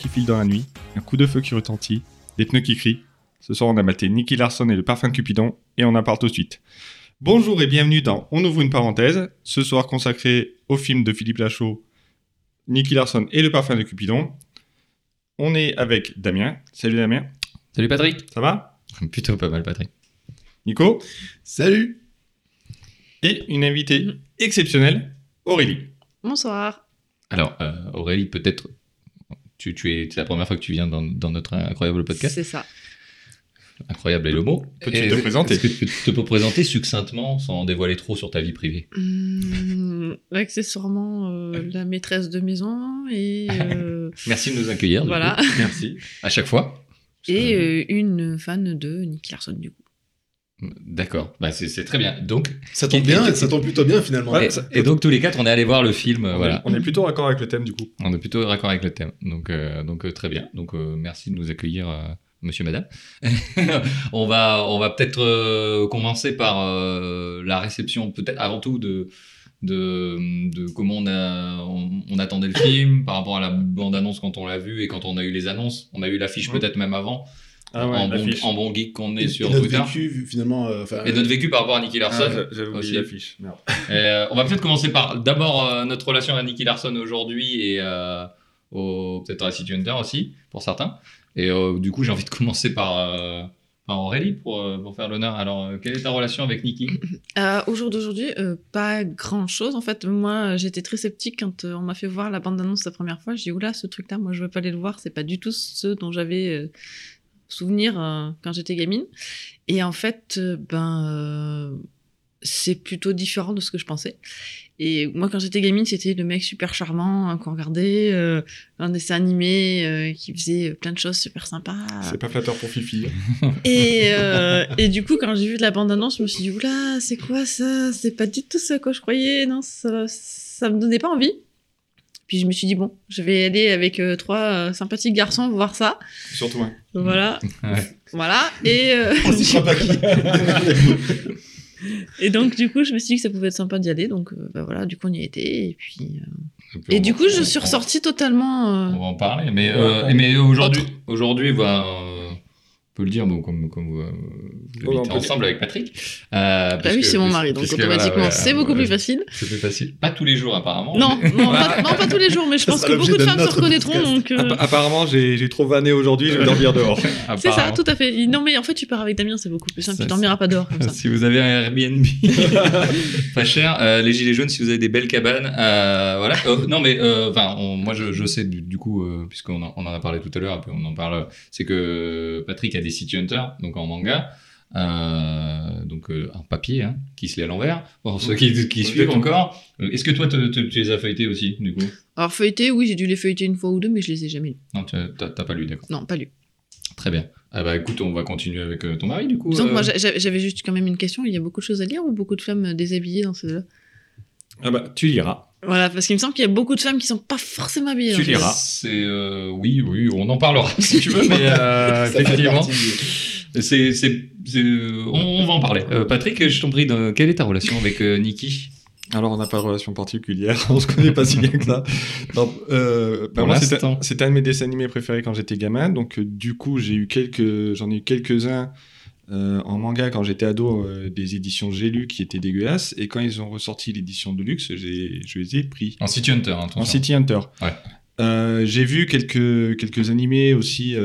qui file dans la nuit, un coup de feu qui retentit, des pneus qui crient. Ce soir, on a maté Nicky Larson et le parfum de Cupidon, et on en parle tout de suite. Bonjour et bienvenue dans On ouvre une parenthèse, ce soir consacré au film de Philippe Lachaud, Nicky Larson et le parfum de Cupidon. On est avec Damien. Salut Damien. Salut Patrick. Ça va? Plutôt pas mal Patrick. Nico? Salut. Et une invitée exceptionnelle, Aurélie. Bonsoir. Alors, euh, Aurélie, peut-être, tu, tu es, c'est la première fois que tu viens dans, dans notre incroyable podcast. C'est ça. Incroyable est le mot. Peux-tu te présenter Est-ce que tu te peux présenter succinctement, sans dévoiler trop sur ta vie privée? Hum, accessoirement euh, la maîtresse de maison et, euh, Merci de nous accueillir. Voilà. coup. Merci. À chaque fois. Et que- euh, une fan de Nicky Larson du coup. D'accord. Bah, c'est très bien. Donc, Ça tombe bien, ça tombe plutôt bien finalement. Ouais, et, ça- et donc tous les quatre, on est allé voir le film. euh, On est- voilà. On est plutôt raccord avec le thème du coup. On est plutôt raccord avec le thème. Donc, euh, donc euh, très bien. Donc, euh, merci de nous accueillir, euh, monsieur, madame. on va, on va peut-être euh, commencer par euh, la réception, peut-être avant tout, de, de, de comment on, a, on, on attendait le film par rapport à la bande-annonce quand on l'a vu et quand on a eu les annonces. On a eu l'affiche Ouais. peut-être même avant, Ah en, bon, l'affiche. en bon geek qu'on est Et- sur et notre Twitter. vécu finalement. euh, Et notre vécu par rapport à Nicky Larson. Ah, J'avais oublié l'affiche. Euh, on va peut-être commencer par d'abord euh, notre relation à Nicky Larson aujourd'hui et euh, au- peut-être à City Hunter aussi, pour certains. Et euh, du coup, j'ai envie de commencer par, euh, par Aurélie pour, pour faire l'honneur. Alors, euh, quelle est ta relation avec Nicky? Euh, au jour d'aujourd'hui, euh, pas grand chose. En fait, moi, j'étais très sceptique quand euh, on m'a fait voir la bande-annonce la première fois. J'ai dit, oula, ce truc-là, moi, je veux pas aller le voir. C'est pas du tout ce dont j'avais euh, souvenir euh, quand j'étais gamine. Et en fait, euh, ben, euh, c'est plutôt différent de ce que je pensais. Et moi, quand j'étais gamine, c'était le mec super charmant hein, qu'on regardait, euh, un dessin animé euh, qui faisait plein de choses super sympas. C'est pas flatteur pour Fifi. Et, euh, et du coup, quand j'ai vu la bande-annonce, je me suis dit, oula, c'est quoi ça? C'est pas du tout ce que je croyais, non, ça, ça me donnait pas envie. Puis je me suis dit, bon, je vais aller avec euh, trois euh, sympathiques garçons voir ça. Surtout un. Voilà. Ouais. Voilà. Et, euh, et donc, du coup, je me suis dit que ça pouvait être sympa d'y aller. Donc, euh, bah voilà, du coup, on y été. Et puis. euh, Et du coup, je suis ressortie totalement. euh, On va en parler. Mais, euh, Ouais. mais aujourd'hui, aujourd'hui bah, peut le dire, bon, comme, comme vous, euh, vous on habitez ensemble avec Patrick. Euh, Bah oui, c'est mon mari, donc puisque, automatiquement, voilà, c'est beaucoup plus facile. C'est plus facile. Pas tous les jours, apparemment. Non, mais- non, pas, non, pas tous les jours, mais je pense que beaucoup de de femmes se reconnaîtront. Donc, euh, App- apparemment, j'ai j'ai trop vanné aujourd'hui, je vais dormir dehors. C'est ça, tout à fait. Non, mais en fait, tu pars avec Damien, c'est beaucoup plus simple. Ça, Tu dormiras pas dehors comme ça. Si vous avez un Airbnb pas cher, euh, les gilets jaunes, si vous avez des belles cabanes, euh, voilà. Euh, non, mais euh, enfin, on- moi je, je sais du, du coup, euh, puisqu'on en, on en a parlé tout à l'heure, et puis on en parle, c'est que Patrick a des City Hunter, donc en manga. Euh, donc euh, un papier hein, qui se lit à l'envers pour ceux qui, qui suivent encore. Est-ce que toi te- te- tu les as feuilletés aussi du coup? Alors, feuilleter, oui, j'ai dû les feuilleter une fois ou deux, mais je les ai jamais lus. Non, tu- t'as pas lu, d'accord. Non, pas lus. Très bien. Ah bah écoute, on va continuer avec euh, ton mari du coup. Euh. j'avais juste quand même une question. Il y a beaucoup de choses à lire ou beaucoup de femmes déshabillées dans ce là Ah bah, tu liras. Voilà, parce qu'il me semble qu'il y a beaucoup de femmes qui sont pas forcément habillées. Tu liras. C'est euh, oui, oui, on en parlera si tu veux, mais euh, effectivement. C'est, c'est, c'est- on, on va en parler. Euh, Patrick, je t'en prie, de- quelle est ta relation avec euh, Nikki? Alors, on n'a pas de relation particulière, on se connaît pas si bien que ça. Non, euh, bah, moi, c'était un de mes dessins animés préférés quand j'étais gamin. Donc, euh, du coup, j'ai eu quelques, j'en ai eu quelques-uns euh, en manga quand j'étais ado, euh, des éditions J'ai lu qui étaient dégueulasses. Et quand ils ont ressorti l'édition de luxe, j'ai, je les ai pris. En City Hunter, hein, En. City Hunter. Ouais. Euh, j'ai vu quelques, quelques animés aussi.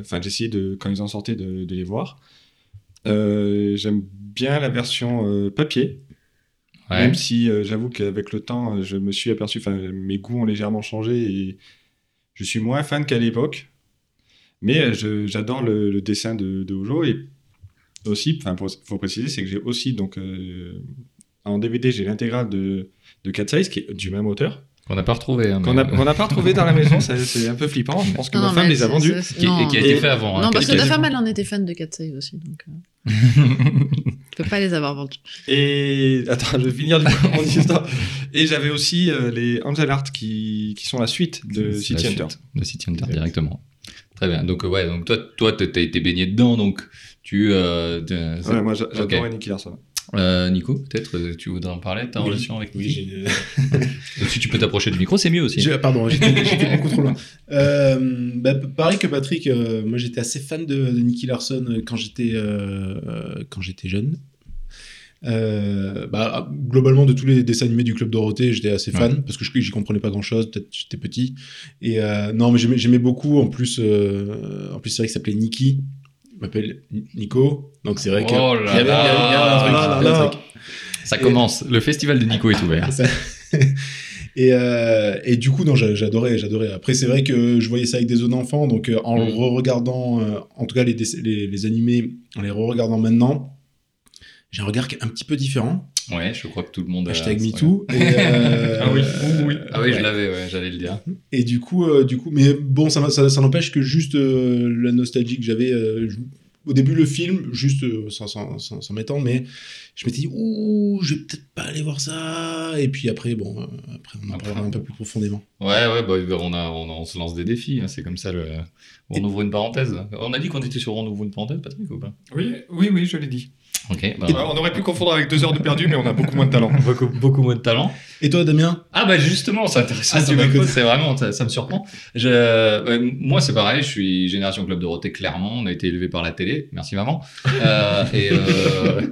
Enfin, j'ai essayé de, quand ils en sortaient de, de les voir. J'aime bien la version papier. Ouais. Même si j'avoue qu'avec le temps, je me suis aperçu, enfin, mes goûts ont légèrement changé et je suis moins fan qu'à l'époque. Mais j'adore le, le dessin de, de Ojo et aussi, enfin, faut, faut préciser, c'est que j'ai aussi donc euh, en DVD, j'ai l'intégrale de de Cat Size qui est du même auteur Qu'on n'a pas retrouvé. hein, qu'on mais- n'a qu'on n'a pas retrouvé dans la maison. C'est un peu flippant. Je pense que Non, ma femme les a vendus. Qui, et qui a Et- été fait avant. hein, Non, parce que quasiment. femme, elle en était fan de Cat Save aussi, donc euh, tu peux pas les avoir vendus. Et attends, je vais finir du coup mon histoire. Et j'avais aussi euh, les Angel Art qui, qui sont la suite de City la Hunter. suite De City Hunter directement. Très bien. Donc, euh, ouais, donc toi, toi, t'as été baigné dedans, donc tu. Euh, Ouais, moi j'a- j'adorais Ok. Nicky Larson. Euh, Nico, peut-être, euh, tu voudrais en parler, ta Oui. relation avec Oui, Nikki j'ai- Si tu peux t'approcher du micro, c'est mieux aussi. j'ai- pardon, j'étais beaucoup trop loin. Euh, bah, pareil que Patrick, euh, moi j'étais assez fan de, de Nicky Larson euh, quand j'étais euh, euh, quand j'étais jeune. Euh, bah, globalement de tous les dessins animés du club Dorothée j'étais assez fan parce que je j'y comprenais pas grand chose peut-être j'étais petit et euh, non mais j'aimais beaucoup en plus euh, en plus c'est vrai qu'il s'appelait Nicky il m'appelle Nico donc c'est vrai que Oh y avait- il y avait- il y avait un truc. Ça commence. Le festival de Nico est ouvert. Ça- et, euh, et du coup, non, j'a- j'adorais, j'adorais. Après, c'est vrai que je voyais ça avec des yeux d'enfant, donc en Mm. le re-regardant, euh, en tout cas les, les, les animés, en les re-regardant maintenant, j'ai un regard qui est un petit peu différent. Ouais, je crois que tout le monde a. Hashtag MeToo. Et, euh, Ah oui, oui, oui. Ah oui, je l'avais, ouais, j'allais le dire. Et du coup, euh, du coup, mais bon, ça, m'a- ça, ça n'empêche que juste euh, la nostalgie que j'avais. euh, je- au début, le film, juste euh, sans, sans, sans, sans m'étendre, mais je m'étais dit, ouh, je vais peut-être pas aller voir ça. Et puis après, bon, euh, après, on en Après, parlera un peu plus profondément. Ouais, ouais, bah, on, a, on, a- on se lance des défis, hein, c'est comme ça. Le... On ouvre une parenthèse. On a dit qu'on était sur On ouvre une parenthèse, Patrick, ou pas? Oui, oui, oui, je l'ai dit. Ok, bah, on aurait pu confondre avec deux heures de perdu, mais on a beaucoup moins de talent. beaucoup, beaucoup moins de talent. Et toi, Damien Ah bah justement, c'est intéressant. Ah, ça c'est vraiment, ça, ça me surprend. Je, moi c'est pareil, je suis génération Club Dorothée, clairement. On a été élevé par la télé, merci maman. Euh, et euh,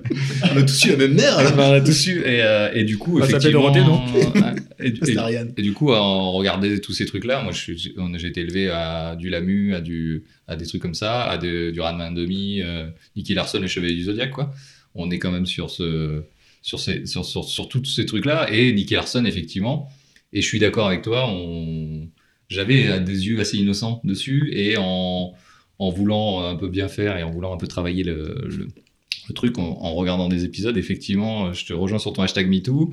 On a tous eu la même mère, alors on a tous eu. Et, euh, et du coup, Ça s'appelle effectivement. Dorothée, non et, du- C'est et- Ariane. et du coup, on regardait tous ces trucs-là. Moi, j'ai été élevé à du Lamu, à, du, à des trucs comme ça, à de- du Ranma demi, euh, Nicky Larson, les Chevaliers du Zodiac, quoi. On est quand même sur ce, sur ces, sur, sur, sur tous ces trucs-là. Et Nicky Larson, effectivement. Et je suis d'accord avec toi. On, j'avais des yeux assez innocents dessus et en, en voulant un peu bien faire et en voulant un peu travailler le, le, le truc en, en regardant des épisodes, effectivement, je te rejoins sur ton hashtag MeToo.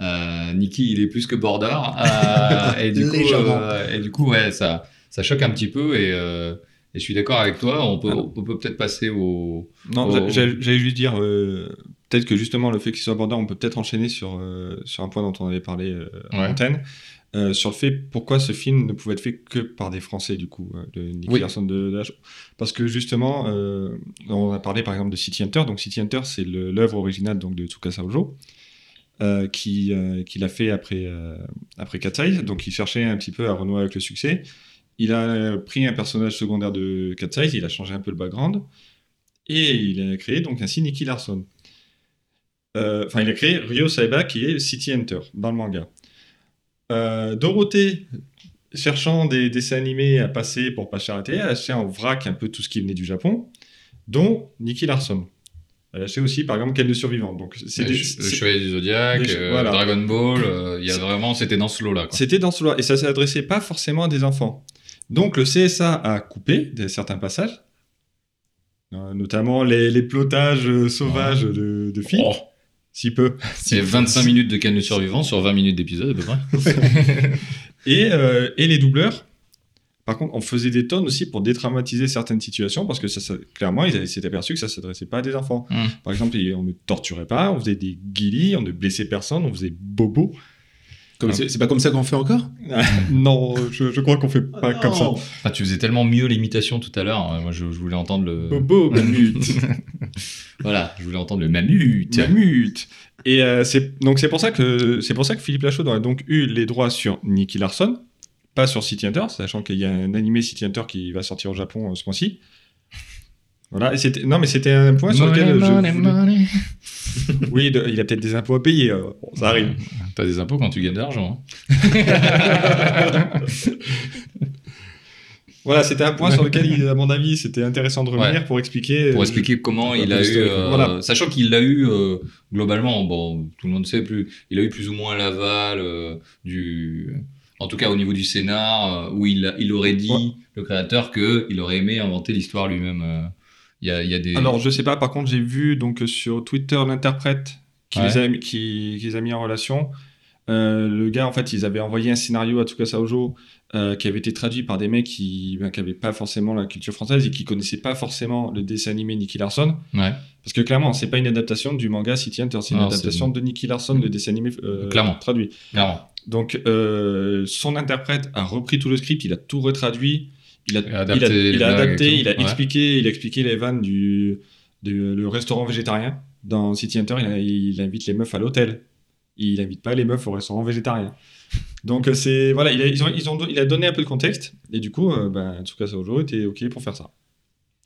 Euh, Nicky, il est plus que bordard. Euh, et, du coup, euh, et du coup, ouais, ça, ça choque un petit peu. Et, euh, et je suis d'accord avec toi. On peut, on peut peut-être passer au. Non, j'a- j'allais juste dire, euh, peut-être que justement le fait qu'il soit abordant, on peut peut-être enchaîner sur, euh, sur un point dont on avait parlé euh, en Ouais. antenne, euh, sur le fait pourquoi ce film ne pouvait être fait que par des Français, du coup, euh, de Nicky Oui. Larson de, de Parce que justement, on a parlé par exemple de City Hunter, donc City Hunter, c'est l'œuvre originale donc, de Tsukasa Ojo. qui, qui l'a fait après, après Eyes, donc il cherchait un petit peu à renouer avec le succès. Il a pris un personnage secondaire de Eyes, il a changé un peu le background, et il a créé donc ainsi Nicky Larson. Euh, Enfin, il a créé Ryo Saiba qui est City Hunter dans le manga. Euh, Dorothée, cherchant des dessins animés à passer pour pas à télé, a acheté en vrac un peu tout ce qui venait du Japon, dont Nicky Larson. Elle a acheté aussi, par exemple, Quel de survivant. Donc, c'est le, Chevalier du Zodiac, des- euh, voilà. Dragon Ball. euh, Il y a vraiment, c'était dans ce lot-là. C'était dans ce loi, et ça s'adressait pas forcément à des enfants. Donc le CSA a coupé des, certains passages, euh, notamment les, les plotages sauvages de, de filles, Oh. Si peu. C'est 25 minutes de canne survivant sur 20 minutes d'épisode à peu près. Et, euh, et les doubleurs. Par contre, on faisait des tonnes aussi pour détraumatiser certaines situations, parce que ça, ça- clairement, ils s'étaient aperçus que ça s'adressait pas à des enfants. Mm. Par exemple, on ne torturait pas, on faisait des guilis, on ne blessait personne, on faisait bobo. Comme c'est pas comme ça qu'on fait encore non, je, je crois qu'on fait pas comme ça. Ah, tu faisais tellement mieux l'imitation tout à l'heure. hein. Moi, je, je voulais entendre le. Bobo, mamute. Voilà, je voulais entendre le mamute. Mamute. Et euh, c'est donc c'est pour ça que c'est pour ça que Philippe Lachaud aurait donc eu les droits sur Nicky Larson, pas sur City Hunter, sachant qu'il y a un animé City Hunter qui va sortir au Japon euh, ce mois-ci. Voilà, et c'était non mais c'était un point sur lequel je voulais- oui, de- il a peut-être des impôts à payer, euh, bon, ça arrive. T'as des impôts quand tu gagnes de l'argent. hein. Voilà, c'était un point sur lequel, à mon avis, c'était intéressant de revenir Ouais. pour expliquer. Pour euh, expliquer comment il a eu, euh, Voilà. sachant qu'il l'a eu euh, globalement, bon, tout le monde sait plus, il a eu plus ou moins l'aval euh, du, en tout cas au niveau du scénar, où il, il aurait dit Ouais. le créateur que il aurait aimé inventer l'histoire lui-même. Il y a, il y a des. Alors, je sais pas, par contre, j'ai vu donc sur Twitter l'interprète qui, Ouais. les a, mis- qui, qui les a mis en relation. Euh, le gars, en fait, ils avaient envoyé un scénario à Tsukasa Ojo euh, qui avait été traduit par des mecs qui ben, n'avaient pas forcément la culture française et qui connaissaient pas forcément le dessin animé Nicky Larson. Ouais, Parce que clairement, c'est pas une adaptation du manga City Hunter, c'est une Non, adaptation de Nicky Larson, le dessin animé euh, Clairement. traduit. clairement. Donc, son interprète a repris tout le script, il a tout retraduit, il a, Et il a, adapté les il a adapté, il a Ouais. expliqué, il a expliqué les vannes du, du le restaurant végétarien. dans City Hunter, il, il invite les meufs à l'hôtel. Il invite pas les meufs au restaurant végétarien. Donc euh, c'est voilà, il a, ils ont, ils ont, il a donné un peu le contexte et du coup, euh, ben, Tsukasa Ojo était ok pour faire ça.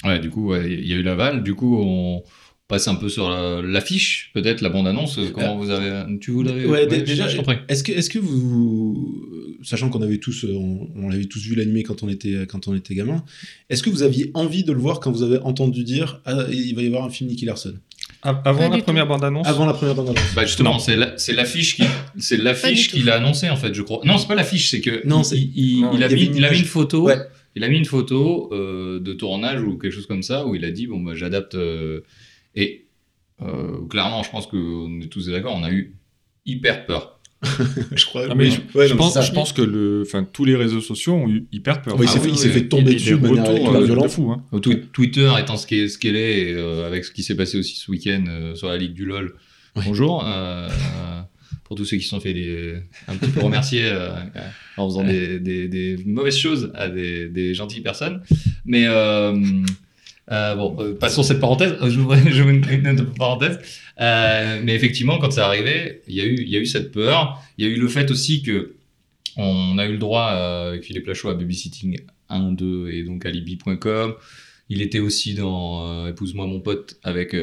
Ouais, du coup, ouais, il y a eu l'aval. Du coup, on passe un peu sur la- l'affiche, peut-être la bande-annonce. Comment vous avez. Tu vous l'avez Ouais, dé- déjà, je t'en prie. Est-ce que, est-ce que vous, sachant qu'on avait tous, euh, on, on l'avait tous vu l'animé quand on était, quand on était gamin, est-ce que vous aviez envie de le voir quand vous avez entendu dire ah, il va y avoir un film Nicky Larson? Avant la première tout. bande-annonce, avant la première bande annonce Bah justement, c'est la- c'est l'affiche qui, c'est l'affiche qu'il a annoncé en fait, je crois. Non, c'est pas l'affiche, c'est que Non, il- c'est- il, il- non, il a il mis, une il a mis image. une photo. Ouais. Il a mis une photo euh, de tournage ou quelque chose comme ça où il a dit bon bah j'adapte euh, et euh, clairement, je pense qu'on est tous d'accord, on a eu hyper peur. je crois. Mais je, Ouais, je non, pense, je que le, enfin, tous les réseaux sociaux ont eu hyper peur. Oui, il s'est Ah fait, oui, il s'est fait tomber Et dessus des de manière euh, violente. fou. Hein. Twitter étant ce qu'elle est, et, euh, avec ce qui s'est passé aussi ce week-end euh, sur la Ligue du LoL. Bonjour. euh, euh, pour tous ceux qui se sont fait des, un petit peu remercier euh, en faisant des, des- des mauvaises choses à des, des gentilles personnes. Mais euh, euh, bon, euh, passons cette parenthèse. Euh, J'ouvre j'ouvre une, une parenthèse. Euh, mais effectivement, quand c'est arrivé, il y, a eu, il y a eu cette peur. Il y a eu le fait aussi que on a eu le droit euh, avec Philippe Lachaud à Babysitting 1, 2 et donc alibi.com. Il était aussi dans euh, Épouse-moi mon pote avec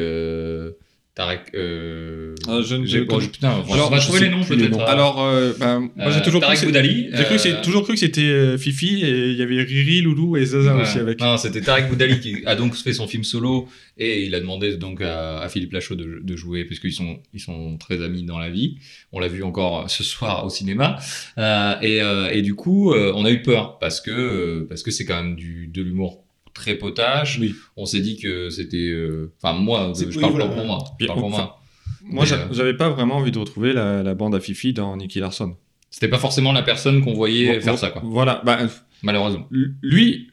Tarek. Euh... Ah, je ne- bon, je- putain, on va trouver sais les noms peut-être. Alors, euh, ben, moi j'ai euh, toujours cru que Tarek c'est- Boudali. j'ai cru que euh, toujours cru que c'était euh, Fifi et il y avait Riri, Loulou et Zaza Ouais. aussi avec. Non, c'était Tarek Boudali qui a donc fait son film solo et il a demandé donc à, à Philippe Lachaud de, de jouer puisqu'ils sont, ils sont très amis dans la vie. On l'a vu encore ce soir au cinéma. Euh, et, euh, et du coup, on a eu peur parce que euh, parce que c'est quand même du, de l'humour très potage. Oui. On s'est dit que c'était. euh, Enfin, moi, C'est- je oui, parle voilà. pour moi. Je parle pour moi. Moi euh, j'avais pas vraiment envie de retrouver la, la bande à Fifi dans Nicky Larson. C'était pas forcément la personne qu'on voyait Bon, faire bon, ça, quoi. Voilà, bah, Malheureusement. lui,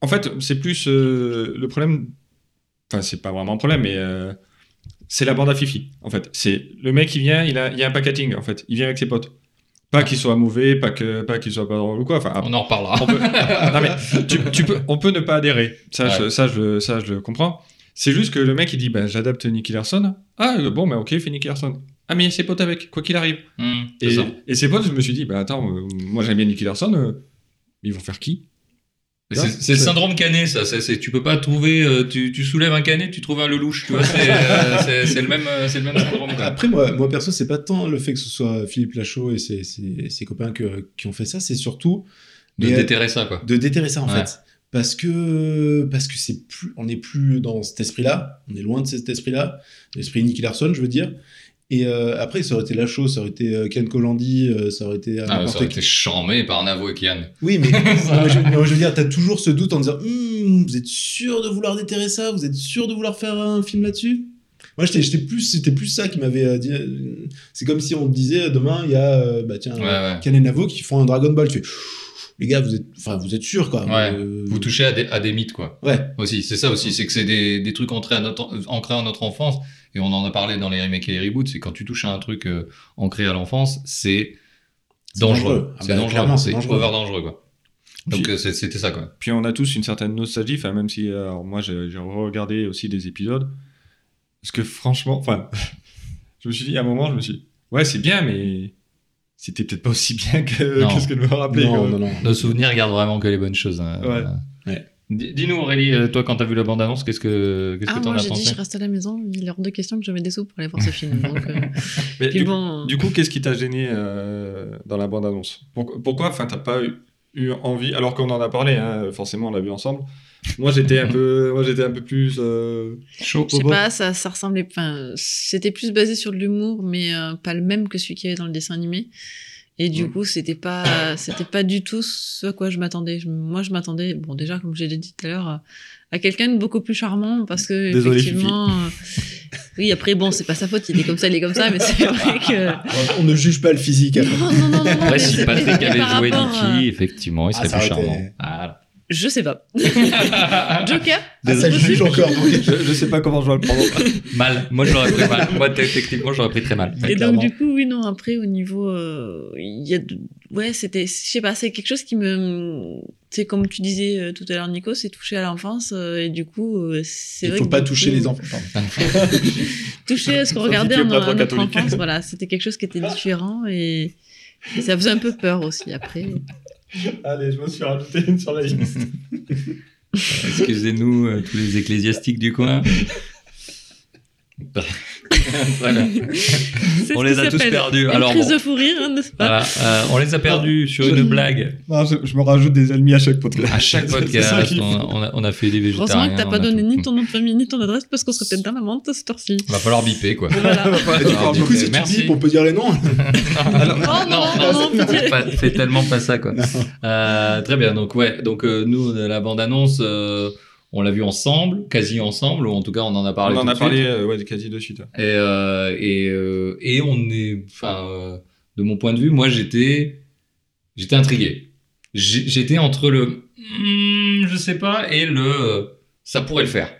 en fait, c'est plus euh, le problème. Enfin, c'est pas vraiment un problème, mais euh, c'est la bande à Fifi. En fait, c'est le mec qui vient, il a, il y a un packating. En fait, il vient avec ses potes. Pas qu'il soit mauvais, pas que, pas qu'il soit pas drôle ou quoi. Enfin, On en reparlera. on peut, non, mais tu, tu peux, on peut ne pas adhérer. Ça, Ouais. je, ça, je, ça, je le comprends. C'est juste que le mec, il dit, ben, j'adapte Nicky Larson. Ah, bon, ben, ok, fais Nicky Larson. Ah, mais il y a ses potes avec, quoi qu'il arrive. C'est Et, ses potes, je me suis dit, ben, attends, euh, moi, j'aime bien Nicky Larson. euh, ils vont faire qui? C'est le syndrome canet, ça. C'est- tu peux pas trouver. euh, tu, tu soulèves un canet, tu trouves un lelouch. Tu vois, c'est, euh, le même, euh, c'est le même syndrome. quoi. Après, moi, moi perso, c'est pas tant le fait que ce soit Philippe Lachaud et ses, ses- ses copains que- qui ont fait ça, c'est surtout De déterrer ça, quoi. de déterrer ça en Ouais. fait. Parce que, parce que c'est plus, on n'est plus dans cet esprit-là, on est loin de cet esprit-là, l'esprit Nicky Larson, je veux dire. Et euh, après, ça aurait été Lachaud, ça aurait été euh, Ken Kolandi, euh, ça aurait été Ah, ça aurait qui. été charmé par Navo et Kian. Oui, mais, non, mais je, veux dire, t'as toujours ce doute en disant Hum, Vous êtes sûr de vouloir déterrer ça? Vous êtes sûr de vouloir faire un film là-dessus? Moi, j'étais plus, c'était plus ça qui m'avait euh, dit. euh, C'est comme si on te disait Demain, il y a euh, bah, tiens, Ouais, ouais. Ken et Navo qui font un Dragon Ball. Tu fais Les gars, vous êtes, enfin, vous êtes sûrs, quoi. Ouais. Vous touchez à des, à des mythes, quoi. Ouais, Aussi, c'est ça aussi. C'est que c'est des, des trucs ancrés, à notre, ancrés à notre enfance. Et on en a parlé dans les remakes et les reboots. C'est quand tu touches à un truc euh, ancré à l'enfance, c'est C'est dangereux. Ah C'est bah, dangereux. c'est C'est dangereux. over dangereux, quoi. Donc, Puis- euh, c'était ça, quoi. Puis on a tous une certaine nostalgie, enfin, même si alors moi j'ai j'ai regardé aussi des épisodes. Parce que franchement, enfin, je me suis dit à un moment, je me suis dit, ouais, c'est bien, mais c'était peut-être pas aussi bien que, ce que je me rappelais. non, quoi. non, non. Nos souvenirs gardent vraiment que les bonnes choses. hein. Ouais. Dis-nous, Aurélie, euh, toi, quand t'as vu la bande-annonce, qu'est-ce que qu'est-ce Ah, que t'en moi as j'ai dit pensé je reste à la maison, il est hors de question que je mette des sous pour aller voir ce film. Donc, euh, Mais du, bon, du coup, qu'est-ce qui t'a gêné euh, dans la bande-annonce? Pour- Pourquoi Enfin, t'as pas eu, eu envie, alors qu'on en a parlé, hein, forcément, on l'a vu ensemble. Moi, j'étais un peu, moi, j'étais un peu plus. euh, Chaud. je sais pas, ça, ça ressemblait. Enfin, c'était plus basé sur de l'humour, mais euh, pas le même que celui qu'il y avait dans le dessin animé. Et du coup, c'était pas, c'était pas du tout ce à quoi je m'attendais. Moi, je m'attendais, bon, déjà, comme je l'ai dit tout à l'heure, à, quelqu'un de beaucoup plus charmant, parce que Désolé, effectivement, euh, oui, après, bon, c'est pas sa faute, il est comme ça, il est comme ça, mais c'est vrai que. On ne juge pas le physique. après. Non, non, non, non, Après, si Patrick avait joué Nicky, effectivement, il Ah, serait plus été- charmant. Voilà. Je sais pas. Joker Ah, ça juge encore. je, je sais pas comment je dois le prendre. Mal. Moi, je l'aurais pris mal. Moi, te- techniquement, j'aurais pris très mal. Et clairement. donc, du coup, oui, non, après, au niveau. euh, Il y a. de- Ouais, c'était. Je sais pas, c'est quelque chose qui me. C'est comme tu disais euh, tout à l'heure, Nico, c'est touché à l'enfance. euh, et du coup, euh, c'est Il vrai faut que pas toucher coup, les enfants. Toucher à ce qu'on regardait en, notre enfance, voilà, c'était quelque chose qui était différent et, et ça faisait un peu peur aussi après. Allez, je me suis rajouté une sur la liste. Excusez-nous, euh, tous les ecclésiastiques du coin. Voilà. On les a tous perdus. Une Alors, crise bon. de fou rire, hein, n'est-ce pas Voilà, euh, on les a perdus sur une blague. Non, je, je me rajoute des ennemis à chaque podcast. À chaque podcast, on, a, on a fait des végétariens. Heureusement que t'as pas donné tout. ni ton nom de famille ni ton adresse parce qu'on serait peut-être dans la menthe à cette heure-ci. Va falloir biper, quoi. Voilà. Alors, Du coup, si tu merci. dis, on peut dire les noms. Alors, Oh non, non, non, pas- fais tellement pas ça, quoi. Euh, très bien, donc ouais, donc euh, nous, la bande-annonce, euh, on l'a vue ensemble, quasi ensemble, ou en tout cas, on en a parlé on en tout a parlé euh, ouais, quasi de suite. Et, euh, et, euh, et on est, enfin, euh, de mon point de vue, moi j'étais, j'étais intrigué. J'étais entre le, hmm, je sais pas, et le, ça pourrait le faire.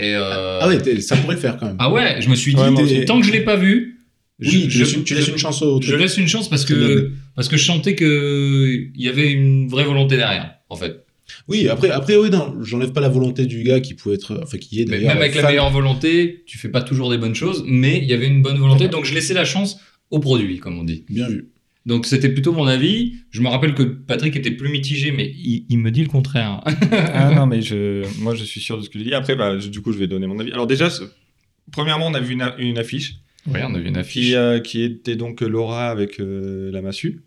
Et euh, Ah ouais, ça pourrait le faire quand même. ah ouais, je me suis dit, Ouais, tant que je l'ai pas vu, oui, tu, je, laisses une, tu laisses une chance au je truc. laisse une chance parce que parce que je sentais que il y avait une vraie volonté derrière, en fait. Oui, après, après oui, non, j'enlève pas la volonté du gars qui pouvait être, enfin, qui est Mais d'ailleurs. même avec la meilleure volonté, tu fais pas toujours des bonnes choses, mais il y avait une bonne volonté, donc je laissais la chance au produit, comme on dit. Bien vu. Donc c'était plutôt mon avis. Je me rappelle que Patrick était plus mitigé, mais il, il me dit le contraire. ah non, mais je, moi je suis sûr de ce que je dis. Après, bah, je- du coup, je vais donner mon avis. Alors, déjà, premièrement, on a vu une, affiche Oui, on a vu une qui, euh, qui était donc Laura avec euh, la massue.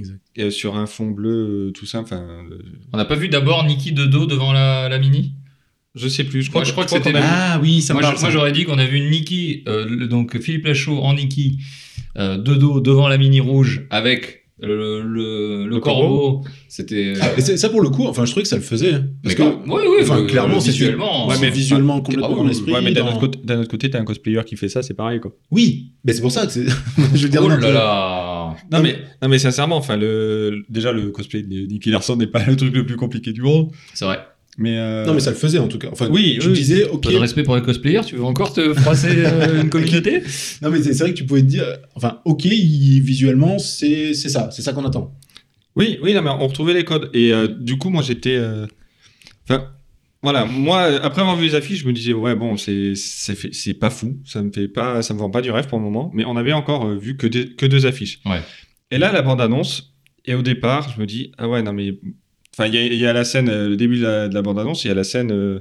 Exact. Et, euh, sur un fond bleu, euh, tout ça. Enfin, euh, On n'a pas vu d'abord Nikki de dos devant la, la mini? Je sais plus. Je crois, Moi, je crois que c'était Ah oui, ça me Moi, parle. je- moi, ça. j'aurais dit qu'on a vu Nikki, euh, le- donc Philippe Lachaud en Nikki, euh, de dos devant la mini rouge avec le, le, le Le corbeau. C'était. Et c'est- ça pour le coup, enfin, je trouvais que ça le faisait. hein. mais Parce que, ouais, ouais, enfin, clairement, visuellement. ouais, mais visuellement complètement ah oui, dans l'esprit. Ouais, mais d'un dans- autre, côté, d'un autre côté, t'as un cosplayer qui fait ça, c'est pareil, quoi. Oui, mais c'est pour ça que je veux dire, Oh non, là mais- là Non, mais, non, mais sincèrement, enfin, le, déjà, le cosplay de Nicky Larson n'est pas le truc le plus compliqué du monde. C'est vrai. Mais, euh, Non, mais ça le faisait en tout cas. Enfin, Oui, tu oui. disais, ok. Peu de respect pour les cosplayers, tu veux encore te froisser euh, une communauté? Non, mais c'est vrai que tu pouvais te dire, enfin, ok, il- visuellement, c'est c'est ça, c'est ça qu'on attend. Oui, oui, non, mais on retrouvait les codes. Et euh, du coup, moi, j'étais. euh, Enfin, voilà, moi, après avoir vu les affiches, je me disais, ouais, bon, c'est pas fou, ça me fait pas, ça me vend pas du rêve pour le moment. Mais on avait encore euh, vu que, deux- que deux affiches. Ouais. Et là, la bande-annonce, et au départ, je me dis, ah ouais, non, mais. Enfin, il y, a- il y a la scène, euh, le début de la, de la bande-annonce, il y a la scène. euh,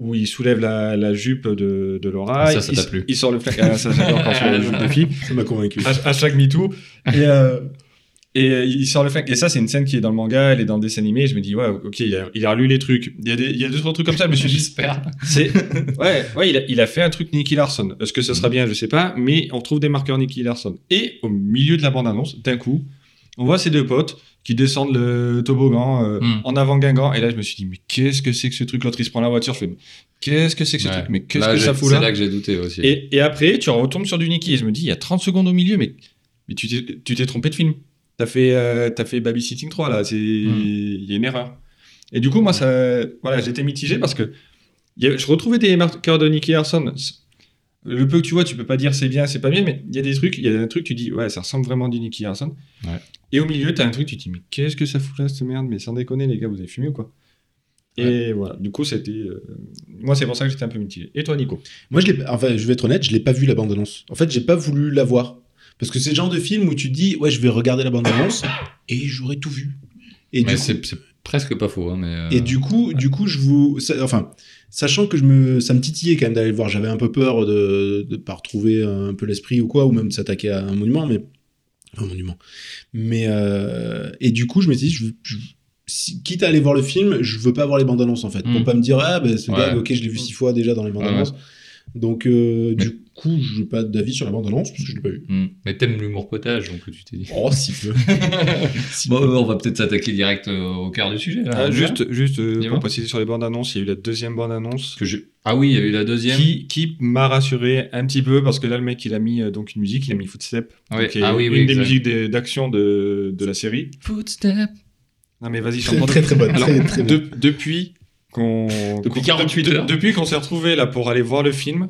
où il soulève la, la jupe de, de Laura, Ah, ça, ça t'a plu. il sort le flingue, ah, ça j'adore quand sur la jupe de fille, Ça m'a convaincu. à, à chaque MeToo. Et, euh, et euh, il sort le flingue. Et ça, c'est une scène qui est dans le manga, elle est dans le dessin animé. Et je me dis, ouais, ok, il a, il a relu les trucs. Il y a, des, il y a deux, trois trucs comme ça. Je me suis dit, J'espère. c'est. Ouais, ouais il, a, il a fait un truc Nicky Larson. Est-ce que ça sera bien? Je sais pas. Mais on trouve des marqueurs Nicky Larson. Et au milieu de la bande-annonce, d'un coup, on voit ces deux potes qui descendent le toboggan euh, Mm. en avant Guingamp. Et là, je me suis dit, mais qu'est-ce que c'est que ce truc? L'autre, il se prend la voiture. Je fais, qu'est-ce que c'est que ce Ouais. truc? Mais qu'est-ce Là, que ça fout C'est là là que j'ai douté aussi. et, et après, tu retombes sur du Nicky et je me dis, il y a 30 secondes au milieu, mais, mais tu t'es trompé de film. T'as fait, euh, t'as fait Babysitting 3, là. C'est- Il y a une erreur. Et du coup, moi, ça, voilà, j'étais mitigé parce que il y a- je retrouvais des marqueurs de Nicky Larson. Le peu que tu vois, tu peux pas dire c'est bien, c'est pas bien, mais il y a des trucs, il y a un truc, tu dis, ouais, ça ressemble vraiment du Nicky Larson. Ouais. Et au milieu, t'as un truc, tu te dis, mais qu'est-ce que ça fout là, cette merde? Mais sans déconner, les gars, vous avez fumé ou quoi? Et voilà, du coup, c'était. euh, Moi, c'est pour ça que j'étais un peu mitigé. Et toi, Nico? Moi, je l'ai, enfin, je vais être honnête, je l'ai pas vu la bande-annonce. En fait, j'ai pas voulu la voir. Parce que c'est le genre de film où tu dis, ouais, je vais regarder la bande-annonce et j'aurais tout vu. Et Mais coup, c'est presque pas faux. hein, mais, euh, Et du coup, du coup, je vous, enfin, sachant que je me, ça me titillait quand même d'aller le voir. J'avais un peu peur de de pas retrouver un peu l'esprit ou quoi, ou même de s'attaquer à un monument, mais un monument. Mais euh, et du coup, je me suis dit, je, je- si- quitte à aller voir le film, je veux pas voir les bandes annonces en fait, pour Mm. pas me dire ah ben ce Ouais. gars, ok, je l'ai vu six fois déjà dans les bandes Ouais, annonces. Donc euh, du coup, je n'ai pas d'avis sur la bande annonce parce que je l'ai pas vu. Hmm. Mais t'aimes l'humour potage, donc tu t'es dit. Oh si peu. Si Bon, peu. on va peut-être s'attaquer direct euh, au cœur du sujet. Là, Ah, va juste, juste euh, pour préciser sur les bandes annonces, il y a eu la deuxième bande annonce Que je- Ah oui, il y a eu la deuxième. qui, qui m'a rassuré un petit peu parce que là, le mec, il a mis euh, donc une musique, il a mis Footstep, Ah qui est ah oui, une oui, des exact. musiques d'action de, de la série. Footstep. Non, mais vas-y, Très chante très, très bonne. Alors, très, très bonne. de- depuis qu'on. Depuis qu'on- 48 de- heures. Depuis qu'on s'est retrouvés là pour aller voir le film,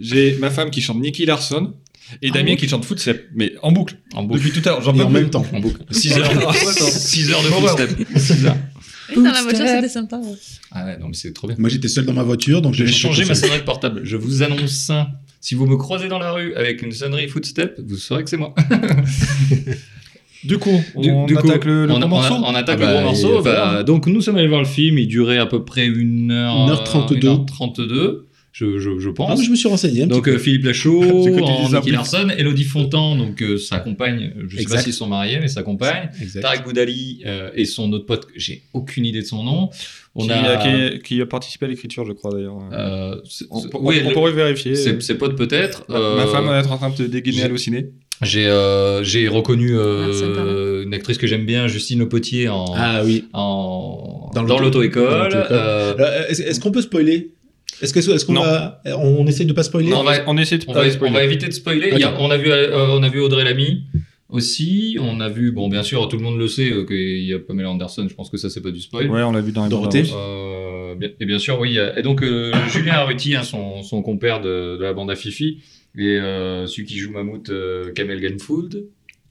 j'ai ma femme qui chante Nicky Larson et En Damien qui chante Footstep, mais en boucle. En boucle. Depuis tout à l'heure, j'en Et peux en plus. même temps. En boucle. 6 heures, Attends. 6 heures de bah, footstep. 6 heures. Et dans la voiture, c'était sympa. ouais. Ah ouais, non, mais c'est trop bien. Moi, j'étais seul dans ma voiture, donc Je vais changer ma sonnerie portable. Je vous annonce ça. Si vous me croisez dans la rue avec une sonnerie footstep, vous saurez que c'est moi. Du coup, Du- on du coup, attaque le, le on, gros on- morceau. on attaque Ah le bah, gros il morceau. Bah, donc nous sommes allés voir le film. Il durait à peu près une heure, 1h32. euh, 1h32, je, je, je Ah, pense. mais je me suis renseigné. un Donc petit euh, Philippe Lachaud, plus. Larson, Elodie Fontan, donc euh, sa compagne, je sais Exact. pas s'ils sont mariés, mais sa compagne. Exact. Tarek Boudali euh, et son autre pote, j'ai aucune idée de son nom. On qui, a, qui- qui a participé à l'écriture, je crois d'ailleurs. euh, on, oui, on le- pourrait vérifier. ses, potes peut-être. Ma- Euh, Ma femme va être en train de te dégainer j'ai- halluciné. J'ai euh, j'ai reconnu euh, Ah, une actrice que j'aime bien, Justine Le Potier, en, Ah oui. en Dans dans l'auto- l'auto-école. Euh, est-ce qu'on peut spoiler Est-ce que- est-ce qu'on va. On essaye de pas spoiler? Non, on va- On essaie de on, pas va, spoiler. on va éviter de spoiler. Il y a- Ok. on, a vu, euh, on a vu Audrey Lamy aussi. On a vu, bon, bien sûr, tout le monde le sait, euh, qu'il y a Pamela Anderson. Je pense que ça, c'est pas du spoil. Ouais, on l'a vu dans les Dorothée. Euh, bien- et bien sûr, oui. Et donc, euh, Julien Arruti, hein, son, son compère de, de la bande à Fifi, et euh, celui qui joue Mammouth, euh, Kamel Genfold.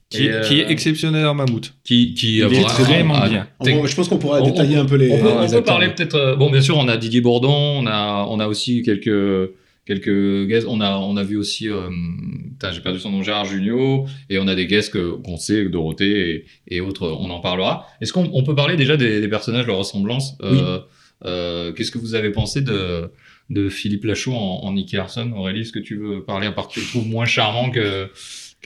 Qui, Et, euh, qui est exceptionnel en mammouth. qui, qui Il a est vraiment bien. Je pense qu'on pourra On- détailler un peu les. on peut, les on peut acteurs. parler peut-être. euh, bon, bien sûr, on a Didier Bourdon, on a, on a aussi quelques quelques guests. On a, on a vu aussi. euh, j'ai perdu son nom, Gérard Jugnot, et on a des guests que qu'on sait, Dorothée et, et autres. On en parlera. Est-ce qu'on on peut parler déjà des, des personnages, leur ressemblance Euh, euh, Qu'est-ce que vous avez pensé de de Philippe Lachaud en, en Nicky Larson Aurélie, est-ce que tu veux parler à part que tu le trouves moins charmant que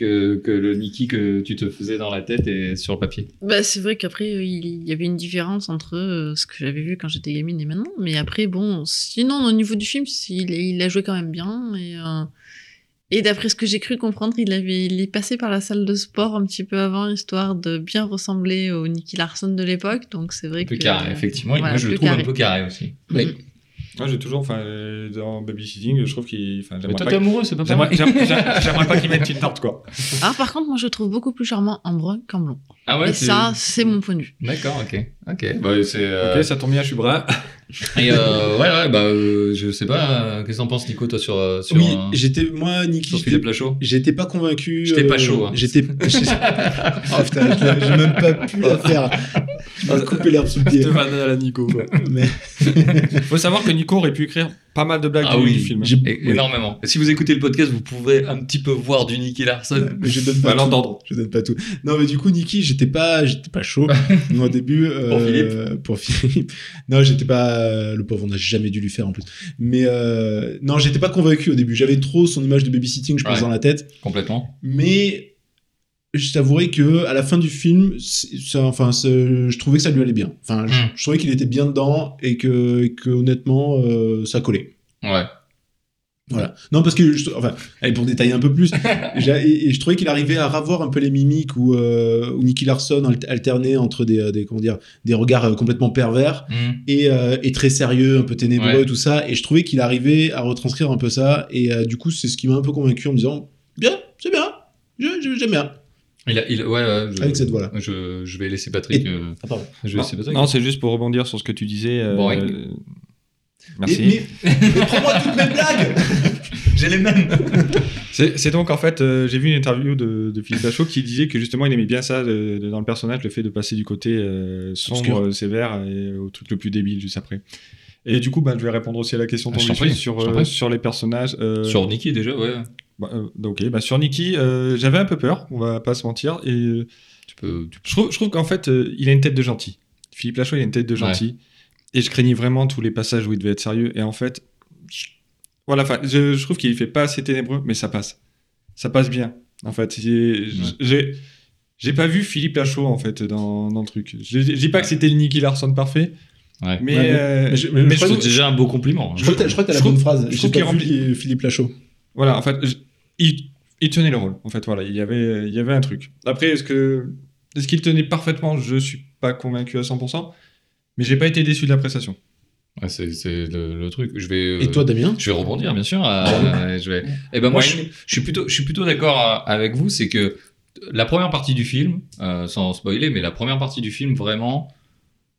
que, que le Nicky que tu te faisais dans la tête et sur le papier Bah, c'est vrai qu'après, euh, il y avait une différence entre euh, ce que j'avais vu quand j'étais gamine et maintenant. Mais après, bon, sinon, au niveau du film, il, il a joué quand même bien. Et, euh, et d'après ce que j'ai cru comprendre, il, avait, il est passé par la salle de sport un petit peu avant, histoire de bien ressembler au Nicky Larson de l'époque. Donc c'est vrai Un peu que. carré, effectivement. voilà, Moi, je le trouve carré. un peu carré aussi. Oui. Moi, j'ai toujours, enfin, dans babysitting, je trouve qu'il. Mais j'aimerais toi, pas t'es amoureux, c'est pas J'aimerais pareil. j'aimerais- pas qu'ils mettent une tarte, quoi. Alors par contre, moi je trouve beaucoup plus charmant en brun qu'en blond. Ah ouais, et ça, c'est mon point de vue. D'accord, ok. Ok. Bah, c'est. euh, Ok, ça tombe bien, je suis brun. Et euh, ouais, ouais, bah, euh, je sais pas. euh, Qu'est-ce que t'en penses, Nico, toi, sur, sur, Oui, j'étais. Moi, Niki, sur j'étais- Philippe Lachaud j'étais pas convaincu. J'étais pas chaud, hein. J'étais. oh putain, j'ai même pas pu la faire. Je couper l'herbe sous le pied. À la Nico. quoi. Mais Faut savoir que Nico aurait pu écrire pas mal de blagues Ah du, oui, du film. É- Énormément. Si vous écoutez le podcast, vous pouvez un petit peu voir du Nicky Larson. mais je donne On pas tout. l'entendre. Je donne pas tout. Non, mais du coup, Niki, j'étais pas, j'étais pas chaud. Moi, au début. euh, Pour Philippe. Non, j'étais pas. Le pauvre, on n'a jamais dû lui faire en plus. Mais euh, non, j'étais pas convaincu au début. J'avais trop son image de babysitting, je pense, Ouais. dans la tête. Complètement. Mais je t'avouerai que à la fin du film, ça, enfin, je trouvais que ça lui allait bien. Enfin, je, Mm. je trouvais qu'il était bien dedans et que, et que honnêtement, euh, ça collait. Ouais. Voilà. Non, parce que, je- enfin, allez, pour détailler un peu plus, et, et je trouvais qu'il arrivait à ravoir un peu les mimiques où, euh, Nicky Larson alt- alternait entre des, euh, des, comment dire, des regards euh, complètement pervers Hmm. et, euh, et très sérieux, un peu ténébreux, Ouais. tout ça. Et je trouvais qu'il arrivait à retranscrire un peu ça. Et euh, du coup, c'est ce qui m'a un peu convaincu en me disant, bien, c'est bien, j'aime bien. Il a, il, ouais, je, Avec cette voix-là. Je, je vais laisser Patrick. Et- euh, Ah, pardon. je vais Non, laisser Patrick. non, c'est juste pour rebondir sur ce que tu disais. euh, Boring. euh, Merci. Mais, mais prends-moi toutes mes blagues J'ai les mêmes. C'est c'est donc en fait, euh, j'ai vu une interview de, de Philippe Lachaud qui disait que justement il aimait bien ça de- de- dans le personnage, le fait de passer du côté euh, sombre, euh, sévère et au truc le plus débile juste après. Et du coup, bah, je vais répondre aussi à la question de Ah, prie, sur, euh, sur les personnages. euh, Sur Nicky, déjà, ouais. Bah, euh, ok, bah, sur Nicky, euh, j'avais un peu peur, on va pas se mentir. Et euh, Tu peux. Tu... je trouve, je trouve qu'en fait, euh, il a une tête de gentil. Philippe Lachaud, il a une tête de gentil. Et je craignais vraiment tous les passages où il devait être sérieux. Et en fait, je- voilà, je, je trouve qu'il fait pas assez ténébreux, mais ça passe. Ça passe bien. En fait, j'ai j'ai pas vu Philippe Lachaud en fait dans, dans le truc. Je, je dis pas que c'était le Nicky Larson parfait, Ouais. mais, Ouais, mais- euh, mais je- mais C'est trouve- déjà un beau compliment. Je crois que que t'as la bonne phrase. je trouve qu'il remplit- Philippe- Philippe Lachaud. Voilà, en fait, il, il tenait le rôle. En fait, voilà, il y avait, il y avait un truc. Après, est-ce que, est-ce qu'il tenait parfaitement? Je suis pas convaincu à 100%, mais j'ai pas été déçu de la prestation. Ouais, c'est c'est le, le truc. Je vais. euh, Et toi, Damien? Je vais rebondir, bien sûr. euh, je vais. Eh ben moi, je, je suis plutôt, je suis plutôt d'accord euh, avec vous. C'est que la première partie du film, euh, sans spoiler, mais la première partie du film, vraiment,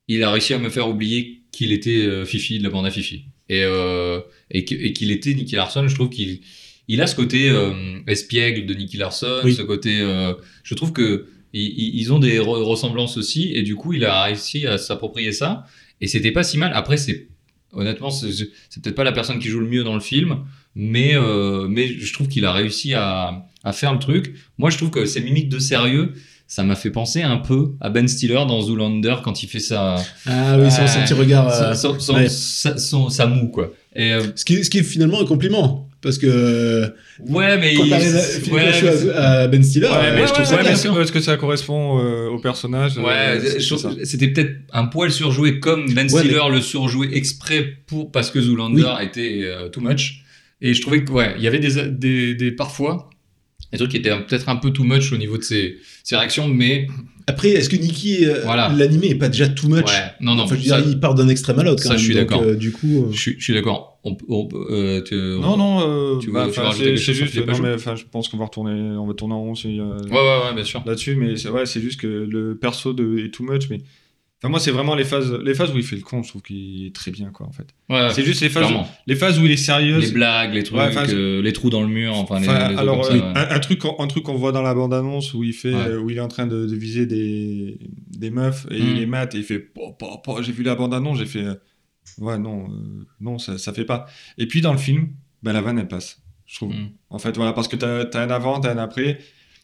il a réussi à me faire oublier qu'il était euh, Fifi de la bande à Fifi. Et, euh, et qu'il était Nicky Larson, je trouve qu'il il a ce côté euh, espiègle de Nicky Larson, Oui. ce côté. euh, je trouve que ils ont des re- ressemblances aussi, et du coup, il a réussi à s'approprier ça. Et c'était pas si mal. Après, c'est honnêtement, c'est peut-être pas la personne qui joue le mieux dans le film, mais euh, mais je trouve qu'il a réussi à, à faire le truc. Moi, je trouve que ces mimiques de sérieux, ça m'a fait penser un peu à Ben Stiller dans Zoolander quand il fait sa Ah oui, son, son petit regard. euh, son, son- ouais. sa, son- sa moue quoi. Et euh, ce, qui, ce qui est finalement un compliment. Parce que euh, ouais, mais il- Philippe ouais, Lachaud mais c'est- à, à Ben Stiller, Ouais, euh, mais je trouve ça bien. c'est parce que ça correspond euh, au personnage. euh, Ouais, ça. c'était peut-être un poil surjoué comme Ben Ouais, Stiller le surjouait exprès pour parce que Zoolander était euh, too much. Et je trouvais que ouais, il y avait des, des, des parfois des trucs qui étaient peut-être un peu too much au niveau de ses, ses réactions, mais Après, est-ce que Nicky, euh, Voilà. l'animé, est pas déjà too much ouais, non non, Enfin, je veux ça, dire, il part d'un extrême à l'autre. ça, je même, suis donc, d'accord. euh, du coup, euh, je, suis- je suis d'accord. On, peut- on peut- euh, tu- Non, non, euh, Tu veux- bah, c'est juste, non, mais enfin, je pense qu'on va retourner, on va tourner en rond si, euh, Ouais, ouais, ouais, bien sûr. là-dessus, mais c'est ouais, c'est juste que le perso de est too much, mais enfin, moi, c'est vraiment les phases, les phases où il fait le con, je trouve qu'il est très bien, quoi, en fait. Ouais, C'est juste les phases, clairement. les phases où il est sérieux. Les blagues, les trucs, Ouais, enfin, euh, les trous dans le mur, enfin, les, les alors, comme ça, euh, ouais. un, un truc, qu'on- un truc qu'on voit dans la bande-annonce où il fait, euh, où il est en train de, de viser des, des meufs et Mm. il les mate et il fait, Po, po, po. j'ai vu la bande-annonce, j'ai fait, euh, ouais, non, euh, non, ça, ça fait pas. Et puis dans le film, ben, la vanne elle passe, je trouve. Mm. En fait, voilà, parce que t'as as un avant, t'as un après.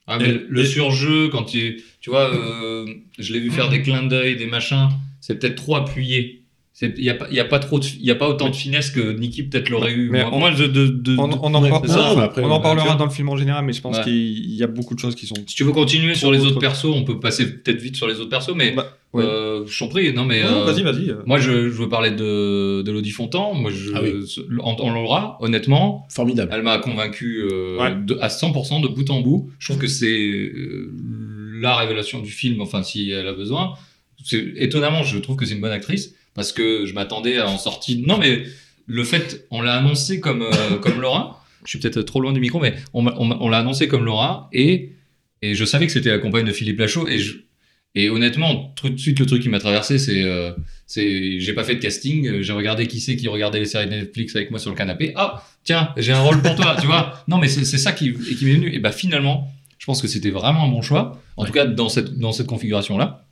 Ah, mais Et- le et- surjeu, quand il, tu vois, euh, je l'ai vu faire des clins d'œil, des machins, c'est peut-être trop appuyé. Il n'y a, pas- y a, pas trop de- y a pas autant de finesse que Nicky peut-être l'aurait eu. Mais moi, on- moi, de, de, de- On, on en, Ouais, par- c'est ça, on- mais après, on en parlera dans le film en général, mais je pense Ouais. qu'il y a beaucoup de choses qui sont. si tu veux continuer sur les autres persos, on peut passer peut-être vite sur les autres persos, mais Bah, euh, je t'en prie, non mais. Non, euh, vas-y, vas-y. Moi, je, je veux parler de, de Lodi Fontan. Moi, je, Ah oui. en, en Laura, honnêtement, formidable. Elle m'a convaincu euh, Ouais. de- à 100% de bout en bout. Je trouve que c'est euh, la révélation du film, enfin si elle a besoin. Étonnamment, je trouve que c'est une bonne actrice parce que je m'attendais à en sortir. Non, mais le fait, on l'a annoncé comme, euh, comme Laura. Je suis peut-être trop loin du micro, mais on, on on l'a annoncé comme Laura et, et je savais que c'était la compagne de Philippe Lachaud et je, et honnêtement, tout de suite, le truc qui m'a traversé, c'est, euh, c'est, j'ai pas fait de casting, euh, j'ai regardé qui c'est qui regardait les séries Netflix avec moi sur le canapé. Ah, tiens, j'ai un rôle pour toi, tu vois. Non, mais c'est, ça qui, qui m'est venu. Et bah, finalement, je pense que c'était vraiment un bon choix. En tout cas, dans cette, dans cette configuration-là.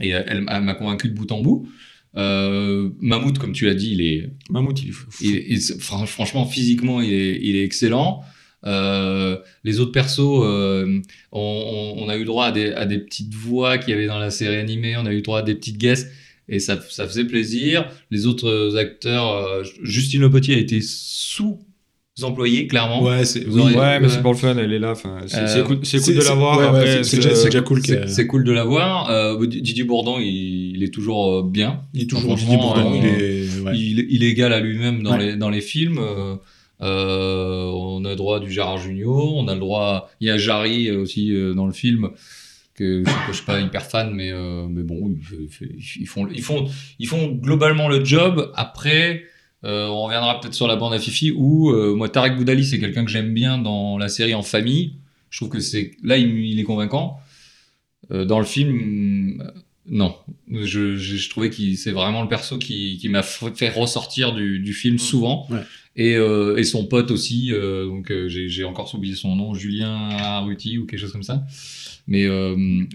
Et euh, elle, m'a- convaincu de bout en bout. Euh, Mammouth, comme tu l'as dit, il est, Mammouth, il est fou. il, il- fran- franchement, physiquement, il est, il est excellent. Euh, les autres persos, euh, on, on- on a eu droit à des, à des petites voix qu'il y avait dans la série animée, on a eu droit à des petites guests, et ça, ça faisait plaisir. Les autres acteurs, euh, Justine Le Petit a été sous-employé, clairement. Ouais, c'est oui, aurez- Ouais, mais Ouais. c'est pour le fun, elle est là. enfin, C'est Euh, c'est cool, c'est cool de la voir. ouais, c'est- déjà- cool C'est cool de l'avoir. Euh, Didier Bourdon, il, il est toujours bien. Il est toujours Didier Bourdon, euh, il est. ouais. Il, il est égal à lui-même dans, Ouais. les, dans les films. Euh, euh, on a le droit du Gérard Junior, on a le droit. Il y a Jarry aussi euh, dans le film, que je ne suis pas hyper fan, mais, euh, mais bon, ils, font, ils, font, ils font globalement le job. Après, euh, on reviendra peut-être sur la bande à Fifi, où euh, moi, Tarek Boudali, c'est quelqu'un que j'aime bien dans la série En Famille. Je trouve que c'est là, il, il est convaincant. Euh, dans le film, euh, non. Je, je, je trouvais que c'est vraiment le perso qui, qui m'a fait ressortir du, du film souvent. Ouais. Et, euh, et son pote aussi, euh, donc euh, j'ai encore oublié son nom, Julien Arruti ou quelque chose comme ça. Mais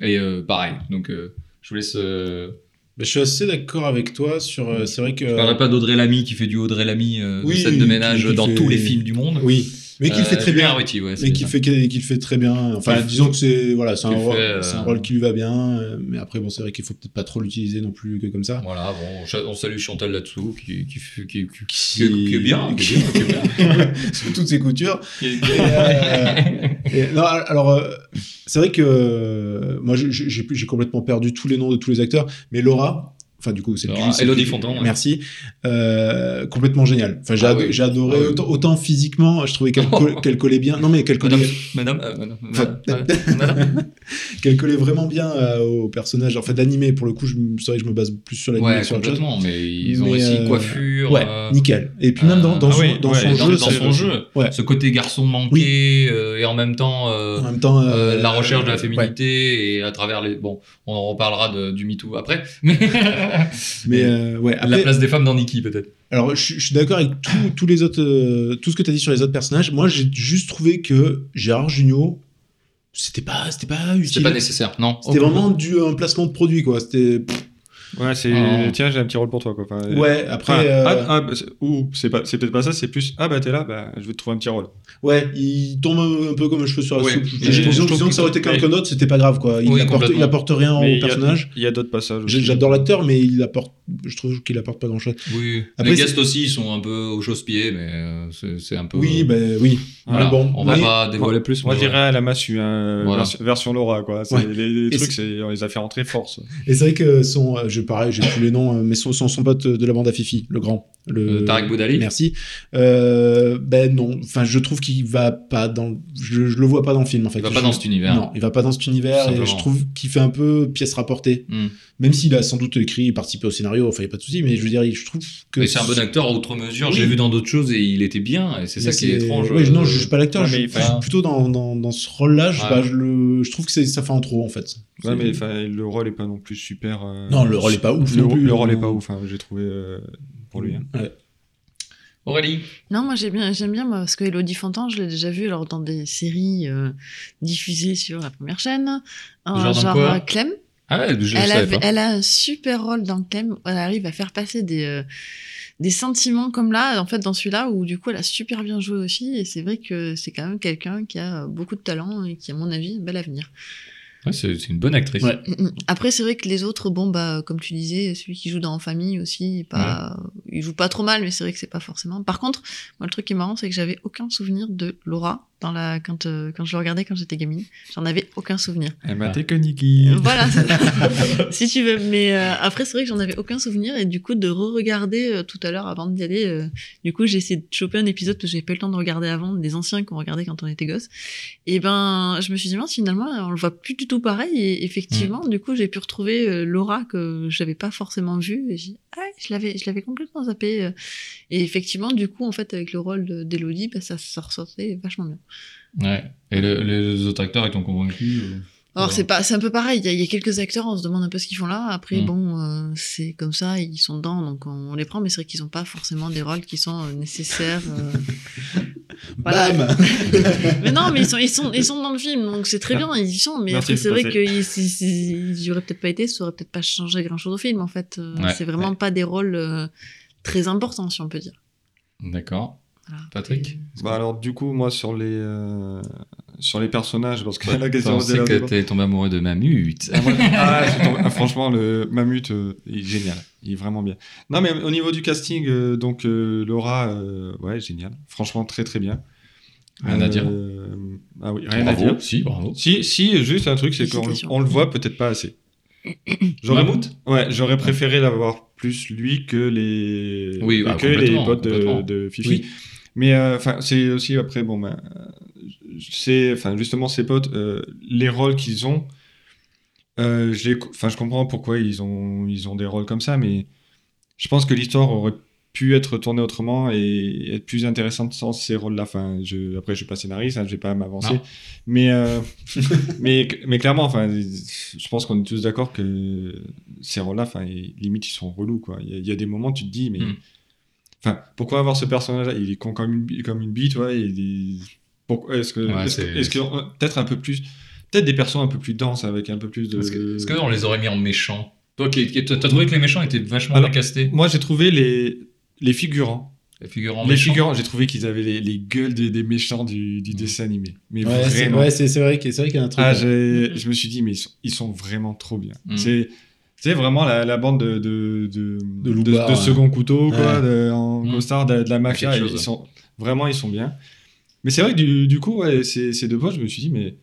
et pareil, donc je vous laisse. Bah, je suis assez d'accord avec toi sur. c'est vrai que. je parlerai pas d'Audrey Lamy qui fait du Audrey Lamy Oui, de scène de ménage dans fait- tous les films du monde. Oui, mais qu'il Euh, fait très bien. Arruti, ouais, c'est Mais qu'il fait, qu'il fait très bien. Enfin, disons que c'est voilà, c'est un, qu'il rôle- fait, euh, c'est un rôle qui lui va bien. euh, Mais après, bon, c'est vrai qu'il faut peut-être pas trop l'utiliser non plus que comme ça. Voilà, bon, on salue Chantal là-dessous qui, qui, fait- qui, qui, est bien, qui sous toutes ses coutures. non, alors, c'est vrai que moi, j'ai complètement perdu tous les noms de tous les acteurs, mais Laura, Enfin, du coup, c'est Elodie. Fontan. Merci. Euh, complètement génial. Enfin, j'ai Ah oui. adoré Ah autant, autant physiquement, je trouvais qu'elle coll- qu'elle collait bien. Non, mais qu'elle collait, Madame, madame, euh, madame, Enfin, madame, madame. qu'elle collait vraiment bien euh, au personnage. En fait, d'animé, pour le coup, je, me- c'est vrai que je me base plus sur l'animé Ouais, sur complètement, mais ils ont Mais, aussi euh, coiffure. Ouais, euh, nickel. Et puis même dans, dans ah son, oui, dans ouais, son dans, jeu, dans son jeu, ce côté garçon manqué et en même temps en même temps, la recherche de la féminité et à travers les bon on en reparlera du MeToo après mais, Mais euh, ouais, la après, place des femmes dans Nikki peut-être alors je, suis- je suis d'accord avec tout- tous les autres, euh, tout ce que tu as dit sur les autres personnages. Moi, j'ai juste trouvé que Gérard Jugnot, c'était pas, c'était pas utile. c'est pas nécessaire non C'était vraiment du un placement de produit, quoi. C'était. pff, Ouais, c'est. Ah. Tiens, j'ai un petit rôle pour toi, quoi. Enfin, Ouais, après. enfin, euh, ah, ah, bah, c'est- ou c'est pas, c'est peut-être pas ça, c'est plus. Ah bah t'es là, bah je vais te trouver un petit rôle. Ouais, il tombe un, un peu comme un cheveu sur la Ouais, soupe. J'ai- disons que ça aurait été que- quelqu'un d'autre, c'était pas grave, quoi. Il, Oui, apporte, il apporte rien Mais au personnage. Il y a d'autres passages. J'adore l'acteur, mais il apporte. Je trouve qu'il apporte pas grand chose. oui Après, les c'est- guests aussi ils sont un peu au chausse-pied mais euh, c'est c'est un peu Oui, ben oui. voilà. Mais bon, on va pas dévoiler plus Moi, je dirais la massue, hein, version, Laura, quoi. Les, trucs, on les a fait rentrer force. Et c'est vrai que son. Je pareil, j'ai plus les noms, euh, mais son, son, son pote de la bande à Fifi, le grand. Le, Euh, Tarek Boudali Merci. Euh, ben non. Enfin, je trouve qu'il va pas dans. Je, je le vois pas dans le film, en fait. il va Je- pas dans cet univers Non, il va pas dans cet univers et je trouve qu'il fait un peu pièce rapportée. Hmm. Même s'il a sans doute écrit, participé au scénario, enfin, il n'y a pas de souci, mais je veux dire, je trouve que. mais c'est un bon acteur à outre mesure Oui. j'ai vu dans d'autres choses et il était bien et c'est ça qui est étrange euh, non, je juge pas l'acteur, ouais, je suis plutôt dans, dans, dans ce rôle-là, je, Ouais. je, le, je trouve que ça fait en trop, en fait. Ouais, mais le rôle est pas non plus super. euh, Non, le rôle est pas ouf Le, non plus, le rôle hein. est pas ouf, hein, j'ai trouvé euh, pour lui. hein. Ouais. Aurélie? Non, moi j'ai bien, j'aime bien moi, parce que Elodie Fontan, je l'ai déjà vue alors dans des séries euh, diffusées sur la première chaîne, euh, Genre genre euh, Clem. Ah ouais je le Elle, savais pas elle a un super rôle dans Clem. Elle arrive à faire passer des euh, des sentiments comme là, en fait dans celui-là où du coup elle a super bien joué aussi. Et c'est vrai que c'est quand même quelqu'un qui a beaucoup de talent et qui à mon avis un bel avenir. Ouais, c'est une bonne actrice Ouais. Mm, mm. Après, c'est vrai que les autres, bon, bah, comme tu disais, celui qui joue dans En Famille aussi, pas, il joue pas trop mal, mais c'est vrai que c'est pas forcément. Par contre, moi, le truc qui est marrant, c'est que j'avais aucun souvenir de Laura dans la, quand, euh, quand je le regardais quand j'étais gamine. J'en avais aucun souvenir. Elle m'a été que Nikki. Euh, Voilà, si tu veux. Mais euh, après, c'est vrai que j'en avais aucun souvenir et du coup, de re-regarder euh, tout à l'heure avant d'y aller, euh, du coup, j'ai essayé de choper un épisode que j'avais pas eu le temps de regarder avant, des anciens qu'on regardait quand on était gosse. Et ben, je me suis dit, mince, finalement, on le voit plus du tout pareil. Et effectivement, du coup, j'ai pu retrouver euh, Laura que j'avais pas forcément vue. Et j'ai dit, ah, je l'avais, je l'avais complètement zappé. euh. Et effectivement, du coup, en fait, avec le rôle de- d'Elodie, bah, ça, ça ressortait vachement bien. Ouais. Et le- les autres acteurs, ils t'ont convaincu euh, Alors c'est pas, c'est un peu pareil. Il y, a- il y a quelques acteurs, on se demande un peu ce qu'ils font là. Après, Mm. bon, euh, c'est comme ça, ils sont dedans, donc on, les prend. Mais c'est vrai qu'ils ont pas forcément des rôles qui sont euh, nécessaires. euh. Voilà. Bam mais non, mais ils sont, ils sont, ils sont dans le film, donc c'est très bien, ils y sont. Mais Merci, après, c'est vrai qu'ils si, si- ils y auraient peut-être pas été, ça aurait peut-être pas changé grand-chose au film. En fait, Euh, Ouais, c'est vraiment pas des rôles euh, très importants, si on peut dire. D'accord. Voilà. Patrick Et- Bah alors du coup moi sur les euh, sur les personnages parce que la question c'était- que t'es tombé amoureux de Mamute. Ah, ah, je tombé- ah, franchement le Mamut euh, il est génial. Il est vraiment bien. Non mais au niveau du casting euh, donc euh, Laura euh, ouais génial. Franchement très très bien. Rien à dire. Euh, ah oui rien bravo. à dire. Si, bravo. si si juste un truc c'est qu'on on le voit peut-être pas assez. J'aurais ouais j'aurais préféré l'avoir plus lui que les Oui, bah, que les potes de, Fifi. Oui. mais euh, enfin c'est aussi après bon ben c'est enfin justement ces potes euh, les rôles qu'ils ont euh, enfin je comprends pourquoi ils ont ils ont des rôles comme ça mais je pense que l'histoire aurait pu être tournée autrement et être plus intéressante sans ces rôles là enfin je après je suis pas scénariste hein, je vais pas m'avancer mais euh, mais mais clairement enfin je pense qu'on est tous d'accord que ces rôles là enfin limite ils sont relous quoi il y, a- il y a des moments tu te dis mais Mm. Enfin, pourquoi avoir ce personnage-là? Il est con comme une, comme une bite, ouais. Il est... Pourquoi Est-ce que, Ouais, peut-être un peu plus, peut-être des personnes un peu plus denses avec un peu plus de. Est-ce que- les aurait mis en méchants Toi, t'as trouvé que les méchants étaient vachement Alors, bien castés Moi, j'ai trouvé les les figurants. Les figurants les méchants figurants, j'ai trouvé qu'ils avaient les, les gueules des, des méchants du, du dessin animé. Mais Ouais, c'est vraiment. ouais, c'est- c'est vrai qu'il c'est vrai qu'il y a un truc. Ah, je me suis dit, mais ils sont, ils sont vraiment trop bien. Mm. C'est. C'est vraiment la, la bande de, de, de, De de ouais. second couteau, quoi, Ouais. de- en Mm. costard de, de la mafia. Ils sont, vraiment, ils sont bien. Mais c'est vrai que du, du coup, ouais, ces, ces deux potes, je me suis dit, mais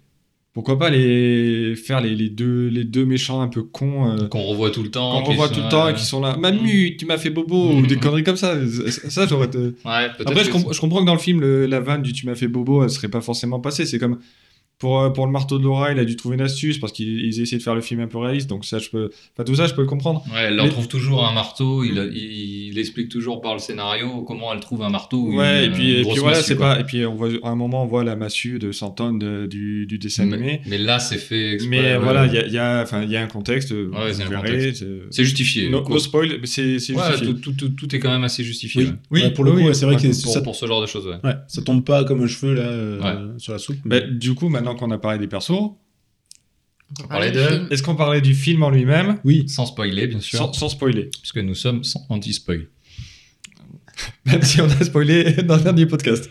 pourquoi pas les faire les, les deux les deux méchants un peu cons euh, Qu'on revoit tout le temps. qu'on revoit tout le temps et qui sont là Mamu tu m'as fait bobo ou des conneries comme ça. Ça ça, j'aurais Ouais, après je, comprends que dans le film le- la vanne du tu m'as fait bobo elle serait pas forcément passée. C'est comme pour, euh, pour le marteau de Laura, il a dû trouver une astuce parce qu'ils ils essaient de faire le film un peu réaliste. Donc ça, je peux, enfin tout ça, je peux le comprendre. Ouais, elle Mais- leur trouve toujours un marteau. Il, il, il explique toujours par le scénario comment elle trouve un marteau. ou Ouais, et puis, et puis voilà, c'est pas. Et puis on voit à un moment, on voit la massue de 100 tonnes de- du, du dessin animé. Mais, mais là, c'est fait exprès. Mais voilà, il y a, y a, enfin, il y a un contexte. Ouais, c'est un verrez, contexte. c'est- C'est justifié. No, no spoil, mais c'est justifié. tout, tout, tout, tout est quand même assez justifié. Oui. ouais. Oui, Ouais, pour le oui, coup, c'est vrai que Pour, ça, pour ce genre de choses, ouais. ouais, ça tombe pas comme un cheveu là euh, sur la soupe. Bah, du coup, maintenant qu'on a parlé des persos, On parlait du de- film. est-ce qu'on parlait du film en lui-même Oui, Sans spoiler, bien sûr. sans, sans spoiler Puisque nous sommes sans anti-spoil. Même si on a spoilé dans le dernier podcast.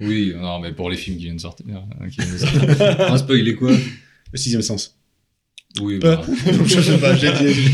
Oui, non, mais pour les films qui viennent de sortir. hein, qui viennent de sortir. On va spoiler quoi le sixième sens. Oui, bah, je sais pas, j'ai dit.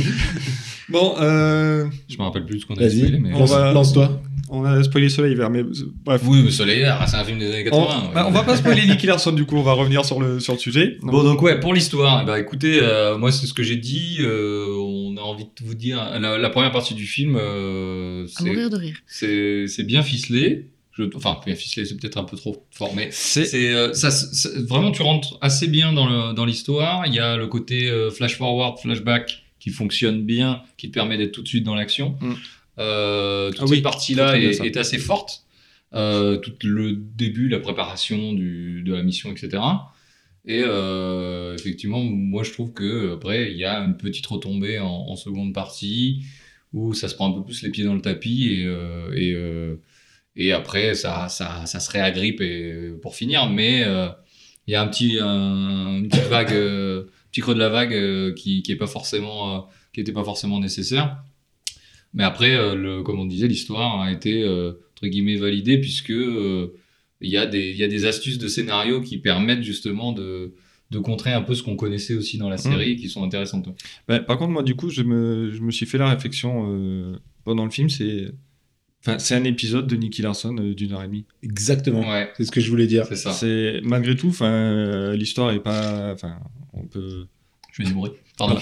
Bon, euh, je me rappelle plus de ce qu'on a spoilé. Mais... On lance- va- lance-toi. On a spoilé Soleil Vert, mais bref. Oui, mais Soleil Vert, c'est un film des années On, 80. ouais. bah, on va pas spoiler Nicky Larson du coup, on va revenir sur le, sur le sujet. Bon, donc ouais, pour l'histoire, bah écoutez, euh, moi c'est ce que j'ai dit. euh, on a envie de vous dire, la, la première partie du film, euh, À c'est- mourir de rire. c'est c'est bien ficelé. Je, enfin, bien ficelé, c'est peut-être un peu trop fort, mais c'est c'est euh, ça, c'est- vraiment tu rentres assez bien dans le dans l'histoire. Il y a le côté euh, flash forward, flashback qui fonctionne bien, qui te permet d'être tout de suite dans l'action. Mm. Euh, toute Ah oui, cette partie-là est, assez forte. Euh, tout le début, la préparation du, de la mission, etc. Et euh, effectivement, moi je trouve que après il y a une petite retombée en, en seconde partie où ça se prend un peu plus les pieds dans le tapis et euh, et, et après ça, ça ça se réagrippe et pour finir, mais il y a un petit un, une petite vague, petit creux de la vague qui qui est pas forcément euh, qui était pas forcément nécessaire. Mais après, euh, le, comme on disait, l'histoire a été euh, entre guillemets validée puisque euh, il y a des il y a des astuces de scénario qui permettent justement de de contrer un peu ce qu'on connaissait aussi dans la série qui sont intéressantes. Bah, par contre, moi, du coup, je me, je me suis fait la réflexion euh, pendant le film. C'est enfin, c'est un épisode de Nicky Larson euh, d'une heure et demie. Exactement. Ouais, C'est ce que je voulais dire. c'est ça. C'est malgré tout, enfin, euh, l'histoire est pas, enfin, on peut. Je fais du bruit. Pardon.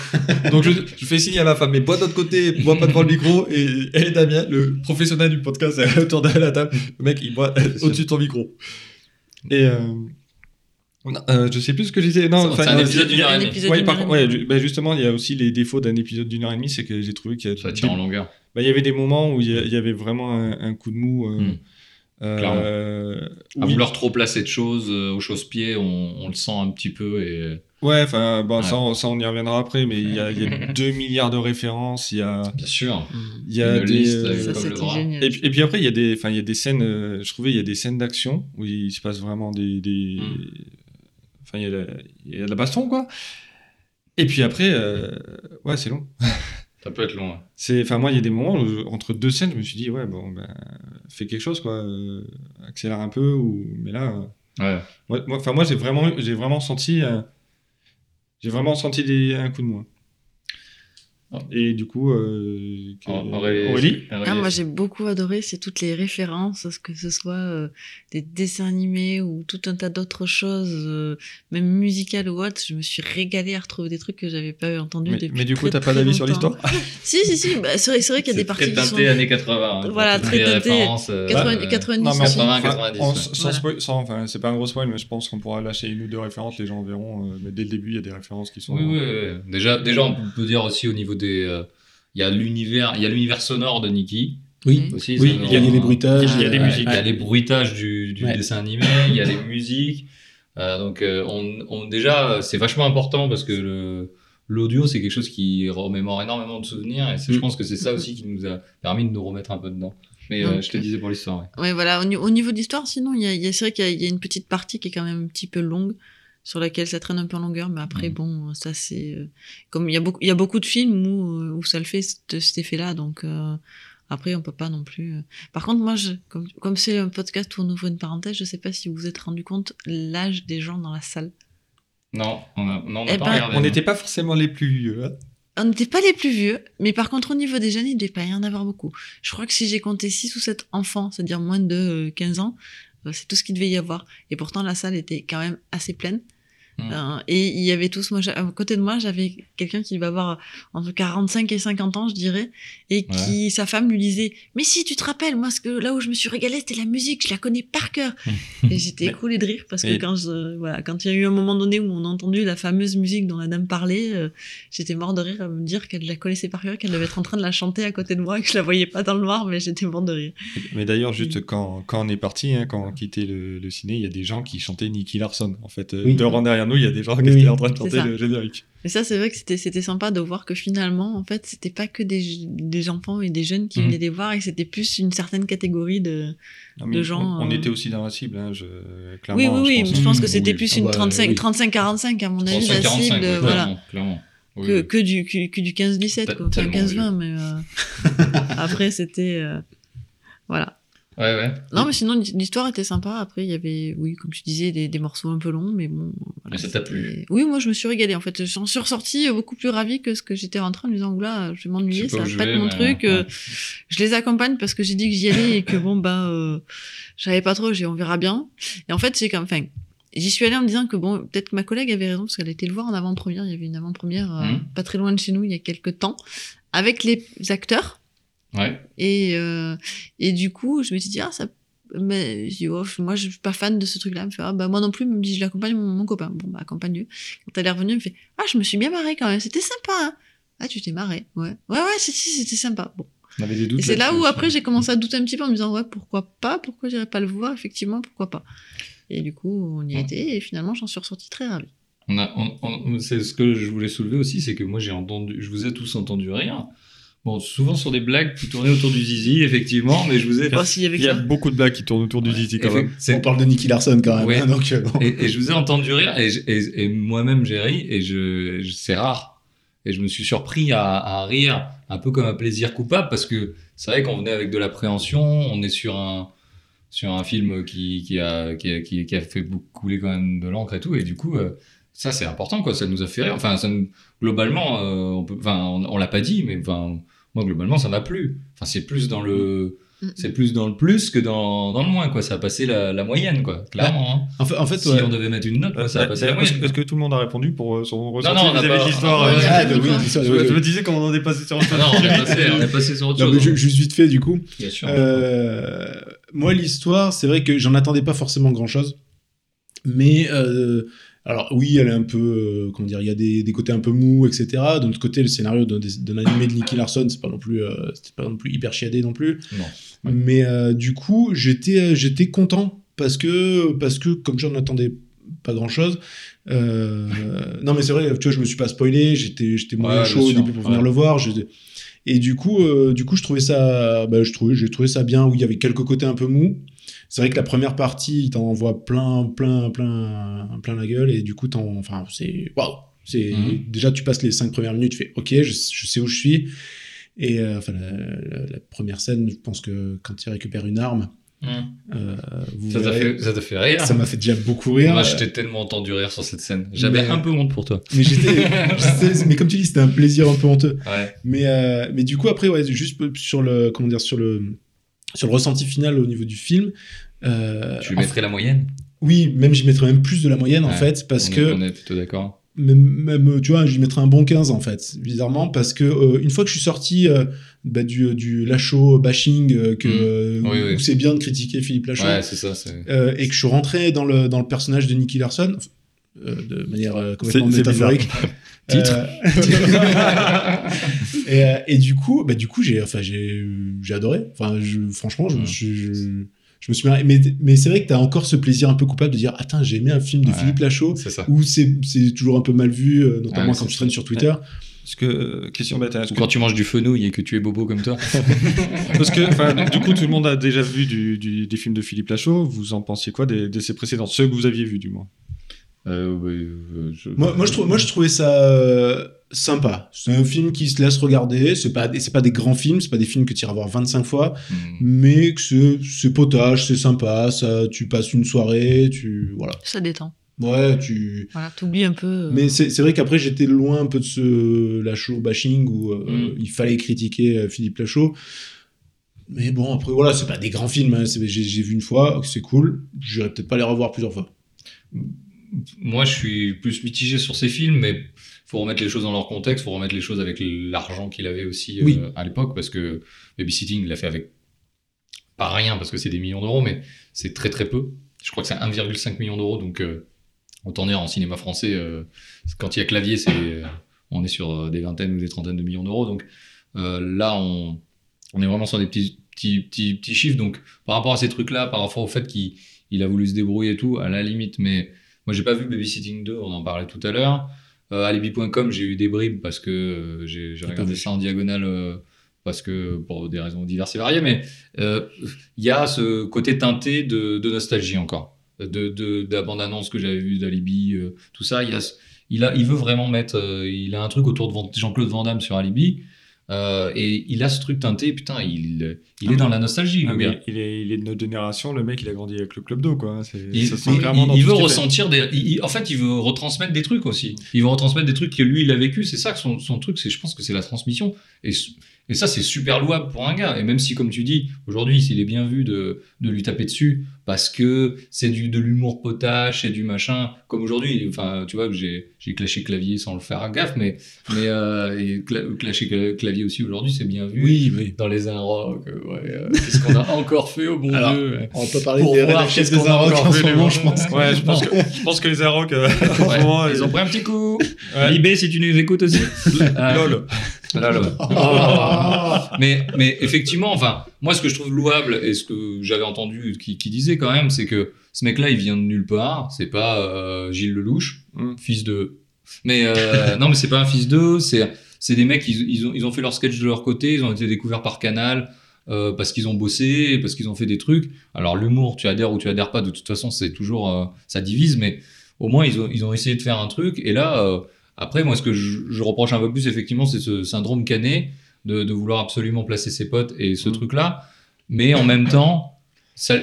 Donc je, je fais signe à ma femme, mais bois de l'autre côté, bois pas devant le micro. Et, et Damien, le professionnel du podcast, est autour de la table. Le mec, il boit au-dessus de ton micro. Et euh, non, euh, je sais plus ce que je disais. Non, C'est un a- épisode d'une heure et demie. épisode Ouais, par ouais, bah, justement, il y a aussi les défauts d'un épisode d'une heure et demie, c'est que j'ai trouvé qu'il y a Ça tire en longueur. bah, il y avait des moments où il y, avait vraiment un, un coup de mou. euh, Mm. euh, À oui. vouloir trop placer de choses euh, au chausse-pied, on, on le sent un petit peu et Ouais, enfin, bon, Ouais. Ça, on, ça, on y reviendra après, mais il y a, y a 2 milliards de références, il y a, bien sûr. il y a Une des... liste euh, Ça, et, puis, et puis après, il y a des, enfin, il y a des scènes, euh, je trouvais, il y a des scènes d'action où il se passe vraiment des, des... Mm. enfin, il y, a la, il y a de la baston, quoi. Et puis après, euh, ouais, c'est long. Ça peut être long. hein. C'est, enfin, moi, il y a des moments où, entre deux scènes, je me suis dit, ouais, bon, ben, fais quelque chose, quoi, euh, accélère un peu, ou, mais là, Ouais. moi, moi, enfin, moi, j'ai vraiment, j'ai vraiment senti, euh, j'ai vraiment senti des, un coup de moins. Et du coup, euh, que- Aurélie. Aurélie Ah, moi j'ai beaucoup adoré, c'est toutes les références, que ce soit euh, des dessins animés ou tout un tas d'autres choses, euh, même musicales ou autres. Je me suis régalée à retrouver des trucs que j'avais pas entendu mais, depuis mais du coup, t'as pas d'avis sur l'histoire? Si, si, si, bah, c'est vrai, qu'il y a des parties très qui sont... teinté années 80. hein, Voilà, très teinté références, euh, 80, euh, 90 Non, mais aussi. enfin, 90, en- ouais. sans, Voilà. spoil- sans- enfin, c'est pas un gros spoil, mais je pense qu'on pourra lâcher une ou deux références, les gens verront. euh, mais dès le début, il y a des références qui sont. Oui, oui, oui. Déjà, déjà, on peut dire aussi au niveau des. euh, Il y a l'univers, il y a l'univers sonore de Nicky. Oui. Aussi, Oui, ça, il y a les bruitages. il y a des musiques. Il y a les bruitages du, du Ouais. dessin animé, il y a les musiques. Euh, donc, euh, on, on- déjà, c'est vachement important parce que le, l'audio, c'est quelque chose qui remémore énormément de souvenirs. Et c'est- je Mm. pense que c'est ça aussi qui nous a permis de nous remettre un peu dedans. Mais euh, je te disais pour l'histoire, ouais. Ouais, voilà. Au, ni- au niveau d'histoire, sinon, il y a, il y a- c'est vrai qu'il y a- il y, a une petite partie qui est quand même un petit peu longue, sur laquelle ça traîne un peu en longueur, mais après, Mhm. bon, ça c'est. euh, Comme il y, a beaucoup, il y a beaucoup de films où, euh, où ça le fait, cet, cet effet-là, donc euh, après, on peut pas non plus. euh. Par contre, moi, je, comme comme c'est un podcast où on ouvre une parenthèse, je sais pas si vous vous êtes rendu compte l'âge des gens dans la salle. Non, on a, non, on n'a Eh pas ben. On n'était pas forcément les plus vieux. hein. On n'était pas les plus vieux, mais par contre, au niveau des jeunes, il devait pas y en avoir beaucoup. Je crois que si j'ai compté 6 ou 7 enfants, c'est-à-dire moins de euh, 15 ans, c'est tout ce qu'il devait y avoir. Et pourtant, la salle était quand même assez pleine. Mm. Euh, et il y avait tous, moi, à côté de moi, j'avais quelqu'un qui va avoir entre 45 et 50 ans, je dirais, et qui, sa femme lui disait, mais si, tu te rappelles, moi, ce que, là où je me suis régalée, c'était la musique, je la connais par cœur. et j'étais Mais- écroulée de rire parce que Et- quand je, voilà, quand il y a eu un moment donné où on a entendu la fameuse musique dont la dame parlait, euh, j'étais mort de rire à me dire qu'elle la connaissait par cœur, qu'elle devait être en train de la chanter à côté de moi, et que je la voyais pas dans le noir, mais j'étais mort de rire. Mais d'ailleurs, juste quand, quand on est parti, hein, quand on quittait le, le ciné, il y a des gens qui chantaient Nicky Larson. En fait, euh, Oui. de rang derrière nous, il y a des gens qui Oui, étaient oui. en train de chanter ça. le générique. Et ça, c'est vrai que c'était, c'était sympa de voir que finalement, en fait, c'était pas que des, des enfants et des jeunes qui Mhm. venaient les voir et que c'était plus une certaine catégorie de. Non, mais De gens, on, on euh, était aussi dans la cible. Hein, je, oui, clairement, oui, oui. pense. Je pense que Oui, c'était oui. plus Ah une bah, 35, oui. 35-45 à mon avis, la 35, cible, ouais, euh, voilà. clairement, clairement. Oui, Que, oui. que du, que, que du 15-17, quoi. Enfin, Tellement 15-20, mais euh, après, c'était. euh, Voilà. Ouais, ouais. Non, mais sinon, l'histoire était sympa. Après, il y avait, oui, comme tu disais, des, des morceaux un peu longs, mais bon. voilà, Mais ça t'a plu Oui, moi, je me suis régalée. En fait, j'en suis ressortie beaucoup plus ravie que ce que j'étais en me disant, oula, je vais m'ennuyer, ça va pas être mon truc. ouais. euh, Je les accompagne parce que j'ai dit que j'y allais et que bon, bah, euh, je savais pas trop, j'ai, on verra bien. Et en fait, c'est comme, enfin, j'y suis allée en me disant que bon, peut-être que ma collègue avait raison parce qu'elle était le voir en avant-première. Il y avait une avant-première euh, Mhm. pas très loin de chez nous il y a quelques temps avec les acteurs. Ouais. Et, euh, et du coup, je me suis dit, ah, ça. Mais je dis, oh, moi, je suis pas fan de ce truc-là. Me fait, ah, bah, moi non plus. Me dit, je l'accompagne mon, mon copain. Bon, bah, accompagne-le. Quand elle est revenue, elle me fait, ah, je me suis bien marrée quand même. C'était sympa, hein. Ah, tu t'es marrée. Ouais. Ouais, ouais, c'était sympa. Bon. On avait des doutes. Et c'est là où après, j'ai commencé à douter un petit peu en me disant, ouais, pourquoi pas? Pourquoi j'irais pas le voir? Effectivement, pourquoi pas? Et du coup, on y Ouais. était. Et finalement, j'en suis ressortie très ravie. On a, on- on- c'est ce que je voulais soulever aussi, c'est que moi j'ai entendu, je vous ai tous entendu rire. Bon, souvent sur des blagues qui tournaient autour du zizi, effectivement, mais je vous ai. Bon, s'il y avait Il y a ça. beaucoup de blagues qui tournent autour du Zizi quand même. On parle de Nicky Larson quand même. Oui. hein, donc, euh, bon. et, et je vous ai entendu rire et, je- et- et moi-même j'ai ri et je, je- c'est rare et je me suis surpris à, à rire un peu comme un plaisir coupable parce que c'est vrai qu'on venait avec de l'appréhension on est sur un sur un film qui, qui a qui a, qui, qui a fait couler quand même de l'encre et tout et du coup euh, ça c'est important quoi ça nous a fait rire enfin ça nous- globalement euh, on peut enfin on, on l'a pas dit mais enfin moi globalement ça m'a plu enfin c'est plus dans le c'est plus dans le plus que dans, dans le moins quoi ça a passé la, la moyenne quoi clairement hein. En fait, en fait, Si ouais. on devait mettre une note, quoi, ça a Euh, passé la moyenne. est-ce que tout le monde a répondu pour euh, son ressenti non, on n'a vis-à-vis de l'histoire euh, Ah, ça, je, me- je ouais. me disais qu'on en est passé sur autre chose. Non, on est passé, on est passé sur autre Non, chose. mais ju- hein. juste vite fait, du coup. Bien sûr. Euh, moi, l'histoire, c'est vrai que j'en attendais pas forcément grand chose. Mais, euh, alors oui, elle est un peu, euh, comment dire, il y a des, des côtés un peu mous, etc. D'un autre côté, le scénario d'un animé de Nicky Larson, c'est pas non plus, euh, c'était pas non plus hyper chiadé non plus. Non. Mais euh, du coup, j'étais, euh, j'étais content parce que, parce que comme j'en attendais pas grand chose. non, mais c'est vrai, tu vois, je me suis pas spoilé, j'étais, j'étais moins Ouais, chaud au sûr, début pour venir ouais. le voir. j'étais- Et du coup, euh, du coup, je trouvais ça, bah, je trouvais, j'ai trouvé ça bien. Où il y avait quelques côtés un peu mous. C'est vrai que la première partie, il t'envoie plein, plein, plein, plein la gueule, et du coup, t'en, enfin, c'est, waouh. C'est Mhm. déjà tu passes les cinq premières minutes, tu fais, ok, je, je sais où je suis. Et euh, enfin, la, la- la première scène, je pense que quand il récupère une arme, Hum. euh, Ça t'a fait, ça t'a fait rire. ça m'a fait déjà beaucoup rire. Moi, je t'ai tellement entendu rire sur cette scène. J'avais Mais- un peu honte pour toi. mais j'étais, j'étais- mais comme tu dis, c'était un plaisir un peu honteux. Ouais. Mais, euh, mais du coup, après, ouais, juste sur le, comment dire, sur le, sur le ressenti final au niveau du film. euh, Tu mettrais la moyenne? Oui, même j'y mettrais même plus de la moyenne en fait, parce on que on est plutôt d'accord. même, même, tu vois, j'y mettrais un bon 15 en fait, bizarrement, parce que euh, une fois que je suis sorti euh, bah, du, du Lachaud bashing, euh, que, Mm. euh, Oui, où oui. c'est bien de critiquer Philippe Lachaud, Ouais, c'est ça. c'est- euh, et que je suis rentré dans le, dans le personnage de Nicky Larson, euh, de manière euh, complètement C'est- c'est métaphorique. Titre. Euh, et, euh, et du coup, bah, du coup, j'ai, enfin, j'ai, j'ai adoré. Enfin, je, franchement, je, me suis, je, je me suis marré. Mais, mais c'est vrai que t'as encore ce plaisir un peu coupable de dire, attends, j'ai aimé un film de Ouais. Philippe Lachaud C'est ça. où c'est, c'est toujours un peu mal vu, euh, notamment Ouais, quand tu traînes sur Twitter. Parce que, euh, question bête, hein, Ou que- quand tu manges du fenouil et que tu es bobo comme toi. parce que, du coup, tout le monde a déjà vu du, du- des films de Philippe Lachaud. Vous en pensiez quoi de ses précédents? Ceux que vous aviez vus, du moins. Euh, euh, je- Moi, moi, je trouve, moi, je trouvais ça euh, sympa. C'est un film qui se laisse regarder. C'est pas, c'est pas des grands films, c'est pas des films que tu iras voir 25 fois. Hum. mais que c'est, potage, c'est sympa, ça, tu passes une soirée, tu, voilà. Ça détend. Ouais, tu, Voilà, t'oublies un peu. euh, mais c'est, vrai qu'après j'étais loin un peu de ce Lachaud bashing où euh, Mm. il fallait critiquer Philippe Lachaud. Mais bon, après voilà, c'est pas des grands films, hein, j'ai, j'ai vu une fois, c'est cool, j'irai peut-être pas les revoir plusieurs fois. Moi, je suis plus mitigé sur ces films, mais faut remettre les choses dans leur contexte, faut remettre les choses avec l'argent qu'il avait aussi euh, à l'époque, parce que Babysitting, il l'a fait avec pas rien, parce que c'est des millions d'euros, mais c'est très très peu. Je crois que c'est 1,5 million d'euros, donc euh, autant dire en cinéma français, euh, quand il y a clavier, c'est euh, on est sur des vingtaines ou des trentaines de millions d'euros, donc là, on, on est vraiment sur des petits, petits, petits, petits chiffres, donc par rapport à ces trucs-là, par rapport au fait qu'il il a voulu se débrouiller et tout, à la limite, mais moi j'ai pas vu Babysitting 2, on en parlait tout à l'heure. Euh, Alibi.com, j'ai eu des bribes parce que euh, j'ai regardé ça en diagonale euh, parce que pour des raisons diverses et variées, mais il y a ce côté teinté de, de nostalgie encore, de, de, de la bande-annonce que j'avais vue d'Alibi, tout ça. Il, a, il, a, il veut vraiment mettre, il a un truc autour de Jean-Claude Van Damme sur Alibi. Euh, et il a ce truc teinté, putain, il, il Ah, est dans la nostalgie, Ah, le mais gars. il, est, il est de notre génération, le mec il a grandi avec le club d'eau quoi. hein, Il, ça sent clairement dans il veut fait. ressentir des. en fait, il veut retransmettre des trucs aussi. Il veut retransmettre des trucs que lui, il a vécu. C'est ça que son, son truc, c'est, je pense que c'est la transmission. Et, et ça, c'est super louable pour un gars. Et même si, comme tu dis, aujourd'hui, s'il est bien vu de, de lui taper dessus parce que c'est du, de l'humour potache et du machin, comme aujourd'hui, enfin, tu vois, que j'ai, j'ai clashé clavier sans le faire à gaffe, mais, mais euh, et cla- clasher cla- clavier aussi aujourd'hui, c'est bien vu. Oui, oui. Dans les Inrock, euh, ouais, euh, qu'est-ce qu'on a encore fait au bon Alors, Dieu. On peut parler Pour des voir rédactions des encore en ce moment, je pense. Ouais, je pense que, je pense que les Arocs, euh, en ce Ouais, moment, ils ont pris un petit coup. Ouais. Libé, si tu nous écoutes aussi. Euh, Oh. mais, mais effectivement, enfin, moi, ce que je trouve louable et ce que j'avais entendu qui, qui disait quand même, c'est que ce mec-là, il vient de nulle part. C'est pas euh, Gilles Lelouch, Mm. fils de. Mais euh, non, mais c'est pas un fils d'eux. C'est c'est des mecs, ils, ils, ont, ils ont fait leur sketch de leur côté. Ils ont été découverts par Canal. euh, parce qu'ils ont bossé, parce qu'ils ont fait des trucs. Alors l'humour, tu adhères ou tu adhères pas, de toute façon, c'est toujours ça divise, mais au moins ils ont, ils ont essayé de faire un truc. Et là, après, moi, ce que je, je reproche un peu plus, effectivement, c'est ce syndrome cané de, de vouloir absolument placer ses potes et ce Mm. truc-là. Mais en même temps, ça,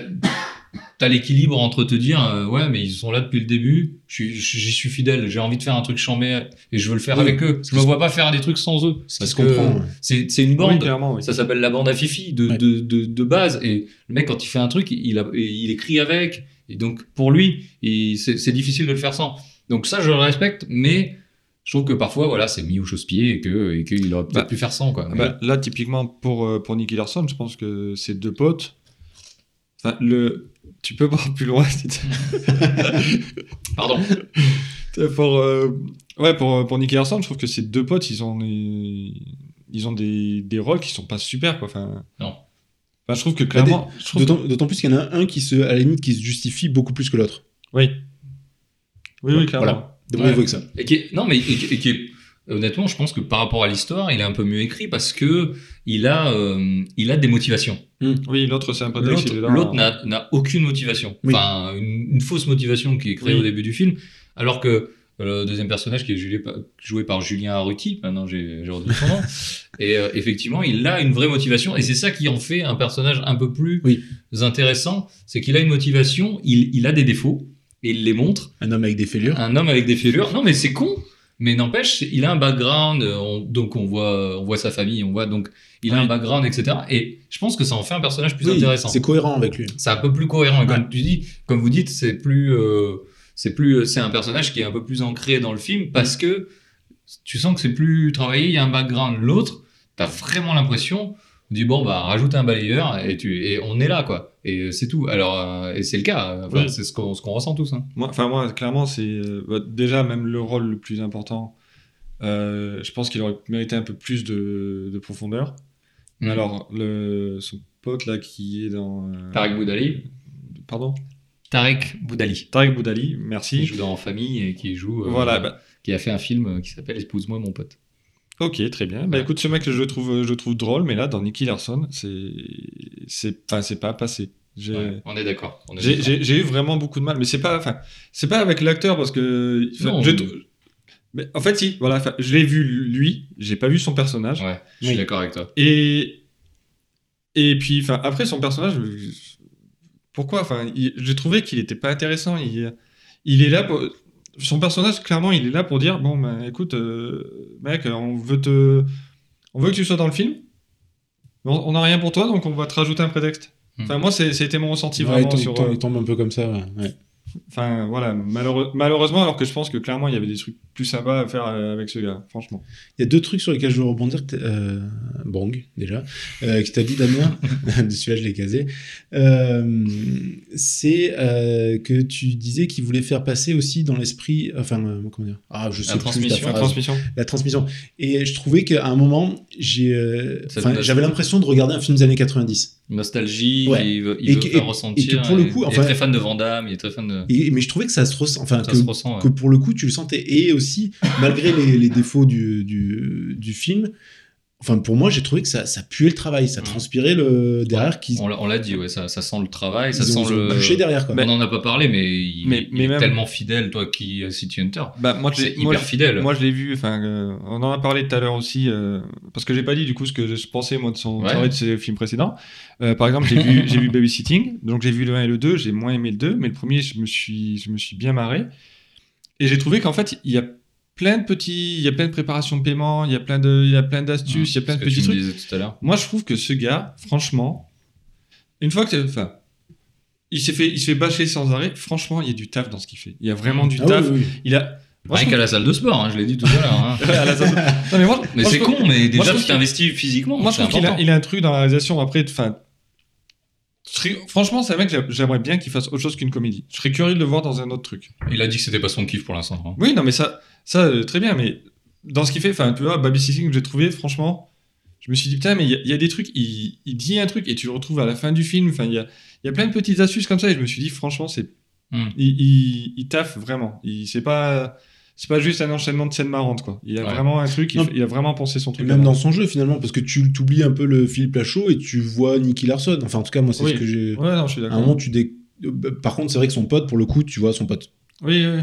t'as l'équilibre entre te dire, euh, ouais, mais ils sont là depuis le début, j'y suis fidèle, j'ai envie de faire un truc chambé et je veux le faire Oui. avec eux. Je me vois pas faire des trucs sans eux. Se comprend, c'est une Oui, bande. clairement, oui. Ça s'appelle la bande à Fifi de, de, de, de base. Et le mec, quand il fait un truc, il, a, il écrit avec. Et donc, pour lui, c'est difficile de le faire sans. Donc, ça, je le respecte, mais je trouve que parfois, voilà, c'est mis au chausse-pied et que et qu'il aurait peut-être Bah, pu faire sans, quoi. Bah, là, typiquement, pour, euh, pour Nicky Larson, je pense que c'est deux potes. Enfin, le... Tu peux voir plus loin si tu- Pardon. pour, euh, ouais, pour, pour Nicky Larson, je trouve que ces deux potes, ils ont, des- ils ont des, des rôles qui sont pas super, quoi. Enfin, Non. Enfin, je trouve que clairement. je trouve D'autant plus qu'il y en a un qui, se, à la limite, qui se justifie beaucoup plus que l'autre. Oui. Oui, oui, clairement. Voilà. Débrouillez-vous Ouais. avec ça. Et qui est- non, mais et qui- et qui est- honnêtement, je pense que par rapport à l'histoire, il est un peu mieux écrit parce que il a, euh, il a des motivations. Oui, l'autre, c'est un prétexte. L'autre hein. n'a n'a aucune motivation. Oui. Enfin, une, une fausse motivation qui est créée Oui. au début du film. Alors que euh, le deuxième personnage qui est joué par, joué par Julien Arruti, maintenant j'ai j'ai retenu son nom, et euh, effectivement, il a une vraie motivation. Et c'est ça qui en fait un personnage un peu plus Oui. intéressant. C'est qu'il a une motivation, il, il a des défauts, et il les montre. Un homme avec des fêlures. Un homme avec des fêlures. Non, mais c'est con. Mais n'empêche, il a un background, euh, on- donc on voit, on voit sa famille, on voit donc il a un background, etc. Et je pense que ça en fait un personnage plus Oui, intéressant C'est cohérent avec lui. c'est un peu plus cohérent. Et Ouais. comme tu dis, comme vous dites, c'est plus, euh, c'est plus, c'est un personnage qui est un peu plus ancré dans le film parce que tu sens que c'est plus travaillé. Il y a un background. L'autre, t'as vraiment l'impression, on dit bon bah rajoute un balayeur et tu, et on est là quoi. Et c'est tout. Alors euh, et c'est le cas. Enfin, Oui. c'est ce qu'on, ce qu'on ressent tous. Hein. Moi, enfin, moi, clairement, c'est euh, bah, déjà même le rôle le plus important. euh, je pense qu'il aurait mérité un peu plus de, de profondeur. Mm. alors, le, son pote là qui est dans. euh, Tarek Boudali. Pardon? Tarek Boudali. Tarek Boudali, Qui merci. joue dans Famille et qui joue. euh, Voilà, bah, Qui a fait un film euh, qui s'appelle Épouse-moi mon pote. Ok, très bien. Bah Ouais. écoute, ce mec, je le trouve, je le trouve drôle, mais là, dans Nicky Larson, c'est. C'est enfin, c'est pas passé. Ouais, on est d'accord. J'ai- eu vraiment beaucoup de mal, mais c'est pas, enfin, c'est pas avec l'acteur parce que. Non, je mais- en fait, si, voilà, je l'ai vu lui, j'ai pas vu son personnage. Ouais, je suis Oui. d'accord avec toi. Et et puis, enfin, après son personnage, pourquoi, enfin, il- j'ai trouvé qu'il était pas intéressant. Il, il est là pour son personnage, clairement, il est là pour dire, bon, ben, écoute, euh, mec, on veut te, on veut que tu sois dans le film. On n'a rien pour toi, donc on va te rajouter un prétexte. Hmm. Enfin, moi, c'est- c'était mon ressenti Ouais, vraiment sur. il tombe- euh, il tombe un peu comme ça. ouais. Ouais. Enfin, voilà, malheureux- malheureusement, alors que je pense que clairement, il y avait des trucs plus sympas à faire euh, avec ce gars, franchement. Il y a deux trucs sur lesquels je veux rebondir. t'as- Euh, Bong, déjà. Euh, que tu as dit, Damien. Celui-là, je l'ai casé. Euh, c'est euh, que tu disais qu'il voulait faire passer aussi dans l'esprit. Enfin, euh, comment dire Ah, je sais plus transmission. La phrase. transmission. La transmission. Et je trouvais qu'à un moment, j'ai, euh, j'avais l'impression de regarder un film des années 90. Nostalgie, Ouais. il veut, il Et veut faire et- ressentir. et que pour le coup, il enfin- est très fan de Van Damme, il est très fan de. Et, mais je trouvais que ça se ressent. Enfin, ça que, se ressent. ouais. que pour le coup, tu le sentais. Et aussi, malgré les, les défauts du, du, du film, enfin, pour moi, j'ai trouvé que ça, ça puait le travail. Ça Mm. transpirait le derrière qui On l'a on l'a dit, ouais, ça, ça sent le travail, ça ils sent ont le. bûché derrière. Quoi. on n'en a pas parlé, mais il, Mais- il mais est même- tellement fidèle, toi qui as City Hunter. Bah, moi, je C'est moi, hyper je- fidèle. Moi, je l'ai vu, enfin, euh, on en a parlé tout à l'heure aussi, euh, parce que j'ai pas dit du coup ce que je pensais moi de son Ouais. travail de ses films précédents. Euh, par exemple, j'ai vu, j'ai vu Babysitting, donc j'ai vu le 1 et le 2, j'ai moins aimé le 2, mais le premier, je me suis, je me suis bien marré. Et j'ai trouvé qu'en fait, il y a plein de petits, il y a plein de préparations de paiement, il y a plein de, il y a plein d'astuces, il y a plein de petits trucs. disais tout à l'heure. Moi, je trouve que ce gars, franchement, une fois que, enfin, il s'est fait, il se fait bâcher sans arrêt. Franchement, il y a du taf dans ce qu'il fait. Il y a vraiment du Ah taf. oui, oui. Il a. Moi, Rien qu'à la salle de sport, hein, je l'ai dit tout à l'heure. hein. mais moi, Mais moi, c'est con, mais déjà tu qu'il- t'investis physiquement. Moi, je trouve qu'il a, il a un truc dans la réalisation. Après, enfin, serais- franchement, c'est un mec, j'a- j'aimerais bien qu'il fasse autre chose qu'une comédie. Je serais curieux de le voir dans un autre truc. Il a dit que c'était pas son kiff pour l'instant. hein. Oui, non, mais ça, ça, euh, très bien. Mais dans ce qu'il fait, enfin, tu vois, Babysitting que j'ai trouvé, franchement, je me suis dit putain, mais il y, a- il y a des trucs. Il, il dit un truc et tu le retrouves à la fin du film. Enfin, il y a, y a plein de petites astuces comme ça et je me suis dit franchement, c'est, Hmm. il, il, il taffe vraiment. Il, c'est pas. C'est pas juste un enchaînement de scènes marrantes, quoi. Il y a Ouais. vraiment un truc, il, a vraiment pensé son Et truc. même dans son jeu, finalement, parce que tu t'oublies un peu le Philippe Lachaud et tu vois Nicky Larson. Enfin, en tout cas, moi, c'est Oui. ce que j'ai. Ouais, non, je suis À un d'accord. moment, tu dé... euh, Par contre, c'est vrai que son pote, pour le coup, tu vois son pote. Oui, oui.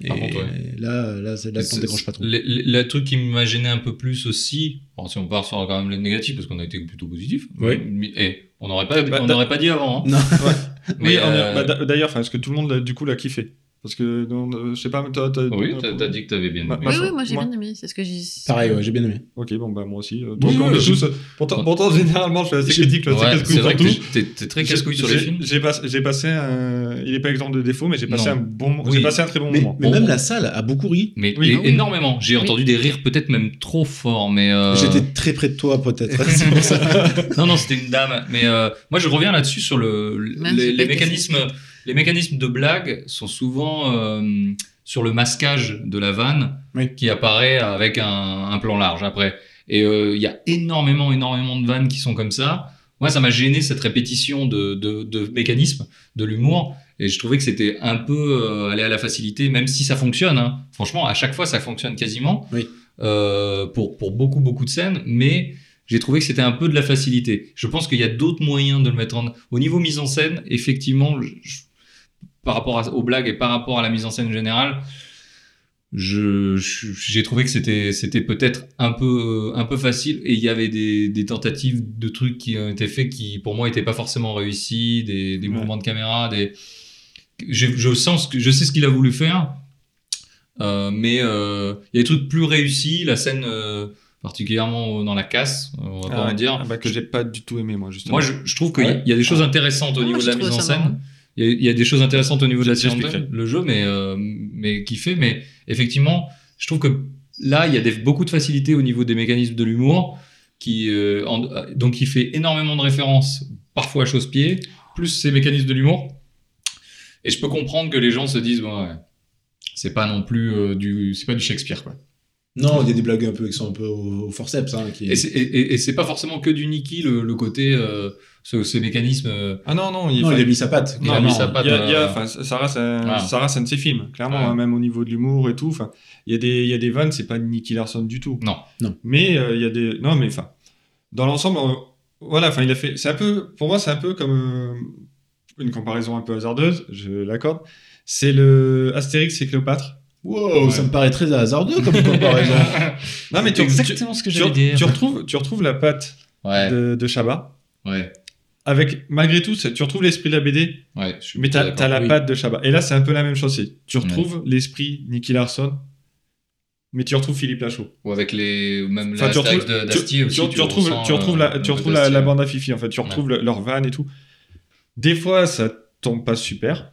Et Par contre, ouais. là, là, c'est là que t'en décroches pas trop. Le, le- le truc qui m'a gêné un peu plus aussi, bon, si on part sur quand même les négatifs, parce qu'on a été plutôt positif, Oui. mais- et on n'aurait pas, Bah, on n'aurait pas dit avant. hein. Non. Mais, oui, euh, bah, d'a- d'ailleurs, est-ce que tout le monde, du coup, l'a kiffé? Parce que, non, euh, je sais pas, toi, t'as- oui, t'as t'as dit que t'avais bien aimé. ma- Oui, Moi, oui, moi j'ai moi- bien aimé, c'est ce que j'ai. Pareil, ouais, j'ai bien aimé. Ok, bon, bah, moi aussi. euh, Oui, Donc, on oui, est je- tous. Pourtant, pourtant, généralement, je suis assez critique, je suis assez Ouais, casse-couille c'est vrai que tout. t'es- t'es t'es très casse-couille sur les J'ai- films. J'ai pas- j'ai passé un. Il est pas exemple de défaut, mais j'ai passé Non. un bon. Oui. J'ai passé un très bon Mais, moment. mais Bon, même bon. la salle a beaucoup ri. Mais Oui. et- Ah oui. énormément. J'ai Oui. entendu des rires peut-être même trop forts, mais euh, J'étais très près de toi, peut-être. c'est pour ça. non non c'était une dame. Mais euh, moi je reviens là-dessus sur le les, été mécanismes les mécanismes de blague sont souvent euh, sur le masquage de la vanne Oui. qui apparaît avec un, un plan large après. Et euh, il y a énormément énormément de vannes qui sont comme ça. Moi ça m'a gêné cette répétition de, de, de mécanismes de l'humour. Et je trouvais que c'était un peu euh, aller à la facilité, même si ça fonctionne. hein. Franchement, à chaque fois, ça fonctionne quasiment Oui. euh, pour, pour beaucoup, beaucoup de scènes. Mais j'ai trouvé que c'était un peu de la facilité. Je pense qu'il y a d'autres moyens de le mettre en... Au niveau mise en scène, effectivement, je- par rapport à- aux blagues et par rapport à la mise en scène générale, je, je- j'ai trouvé que c'était, c'était peut-être un peu, un peu facile et il y avait des, des tentatives de trucs qui ont été faits qui, pour moi, n'étaient pas forcément réussis, des, des Ouais. mouvements de caméra, des... Je, je sens que je sais ce qu'il a voulu faire, euh, mais euh, il y a des trucs plus réussis, la scène euh, particulièrement dans la casse, on va pas Ah, en dire. ah, bah, que j'ai pas du tout aimé, moi, justement. Moi, je, je trouve qu'il y a- Ouais. il y a des choses intéressantes au Ah, niveau de la j'ai mise en scène. marrant. Il y, a, il y a des choses intéressantes au niveau de la scène, le jeu, mais, euh, mais qui fait. Mais effectivement, je trouve que là, il y a des, beaucoup de facilité au niveau des mécanismes de l'humour, qui euh, en- donc qui fait énormément de références, parfois à chausse-pied, plus ces mécanismes de l'humour. Et je peux comprendre que les gens se disent, bon, ouais, c'est pas non plus euh, du, c'est pas du Shakespeare, quoi. Non, il y a des blagues un peu qui sont un peu au, au forceps. Hein, qui... Et c'est, c'est pas forcément que du Niki, le, le côté, euh, ce- ces mécanismes. euh, Ah non, non, il, Non, il a mis sa patte. Il a mis sa patte. Il y a, il y a- euh, ça reste un, de ses films, clairement, Ouais. hein, même au niveau de l'humour et tout. Il y a des, il y a des vannes, c'est pas Nicky Larson du tout. Non. Non. Mais euh, il y a des, non, mais enfin, dans l'ensemble, euh, voilà, enfin, il a fait, c'est un peu, pour moi, c'est un peu comme euh, une comparaison un peu hasardeuse, je l'accorde. C'est le Astérix et Cléopâtre. Wow, ça me paraît très hasardeux comme comparaison. Non, mais tu, exactement ce que tu, tu, tu retrouves, tu retrouves la patte Ouais, de, de Chabat. ouais, Avec, malgré tout, tu retrouves l'esprit de la BD, ouais. je suis mais t'as t'as la oui. patte de Chabat. Et là, c'est un peu la même chose. Tu retrouves l'esprit Nicky Larson, mais tu retrouves Philippe Lachaud. Ou avec les. Même Enfin, la tu retrouves, de- tu, tu- retrouves, tu retrouves la, tu retrouves la, bande à Fifi, en fait. Tu retrouves le- leur van et tout. Des fois, ça tombe pas super.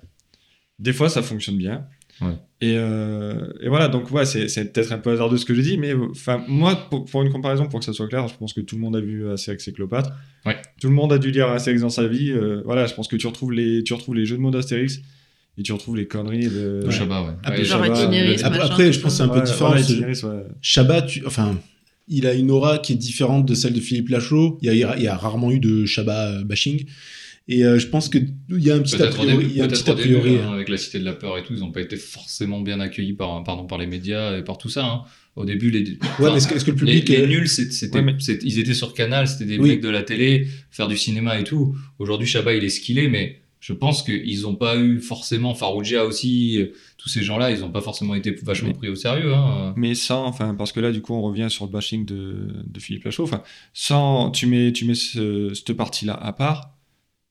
Des fois, ça fonctionne bien. Ouais. Et, euh, et voilà, donc ouais, c'est c'est peut-être un peu hasardeux ce que je dis, mais enfin moi, pour, pour une comparaison, pour que ça soit clair, je pense que tout le monde a vu Astérix et Cléopâtre. Ouais. Tout le monde a dû lire Astérix dans sa vie. euh, voilà, je pense que tu retrouves les, tu retrouves les jeux de mots d'Astérix et tu retrouves les conneries de. Ouais. Ouais, euh, Après, machin, après, tout je pense que c'est un peu différent. tu- enfin, il a une aura qui est différente de celle de Philippe Lachaud. Il y a, il y a rarement eu de Chabat euh, bashing. Et euh, je pense qu'il y a un petit a priori. début, il y a un petit a début, priori, hein, avec la Cité de la Peur et tout, ils n'ont pas été forcément bien accueillis par, pardon, par les médias et par tout ça. hein. Au début, les, Ouais, enfin, mais est-ce que, le les, public. les euh, nuls, c'est- c'était, Ouais, mais- c'est- ils étaient sur Canal, c'était des Oui. mecs de la télé, faire du cinéma et tout. Aujourd'hui, Chabat, il est skillé, mais je pense qu'ils n'ont pas eu forcément, Farouja aussi, euh, tous ces gens-là, ils n'ont pas forcément été vachement Mais- pris au sérieux. Hein. Mais sans, enfin, parce que là, du coup, on revient sur le bashing de, de Philippe Lachaud. Enfin, sans, tu mets, tu mets ce- cette partie-là à part.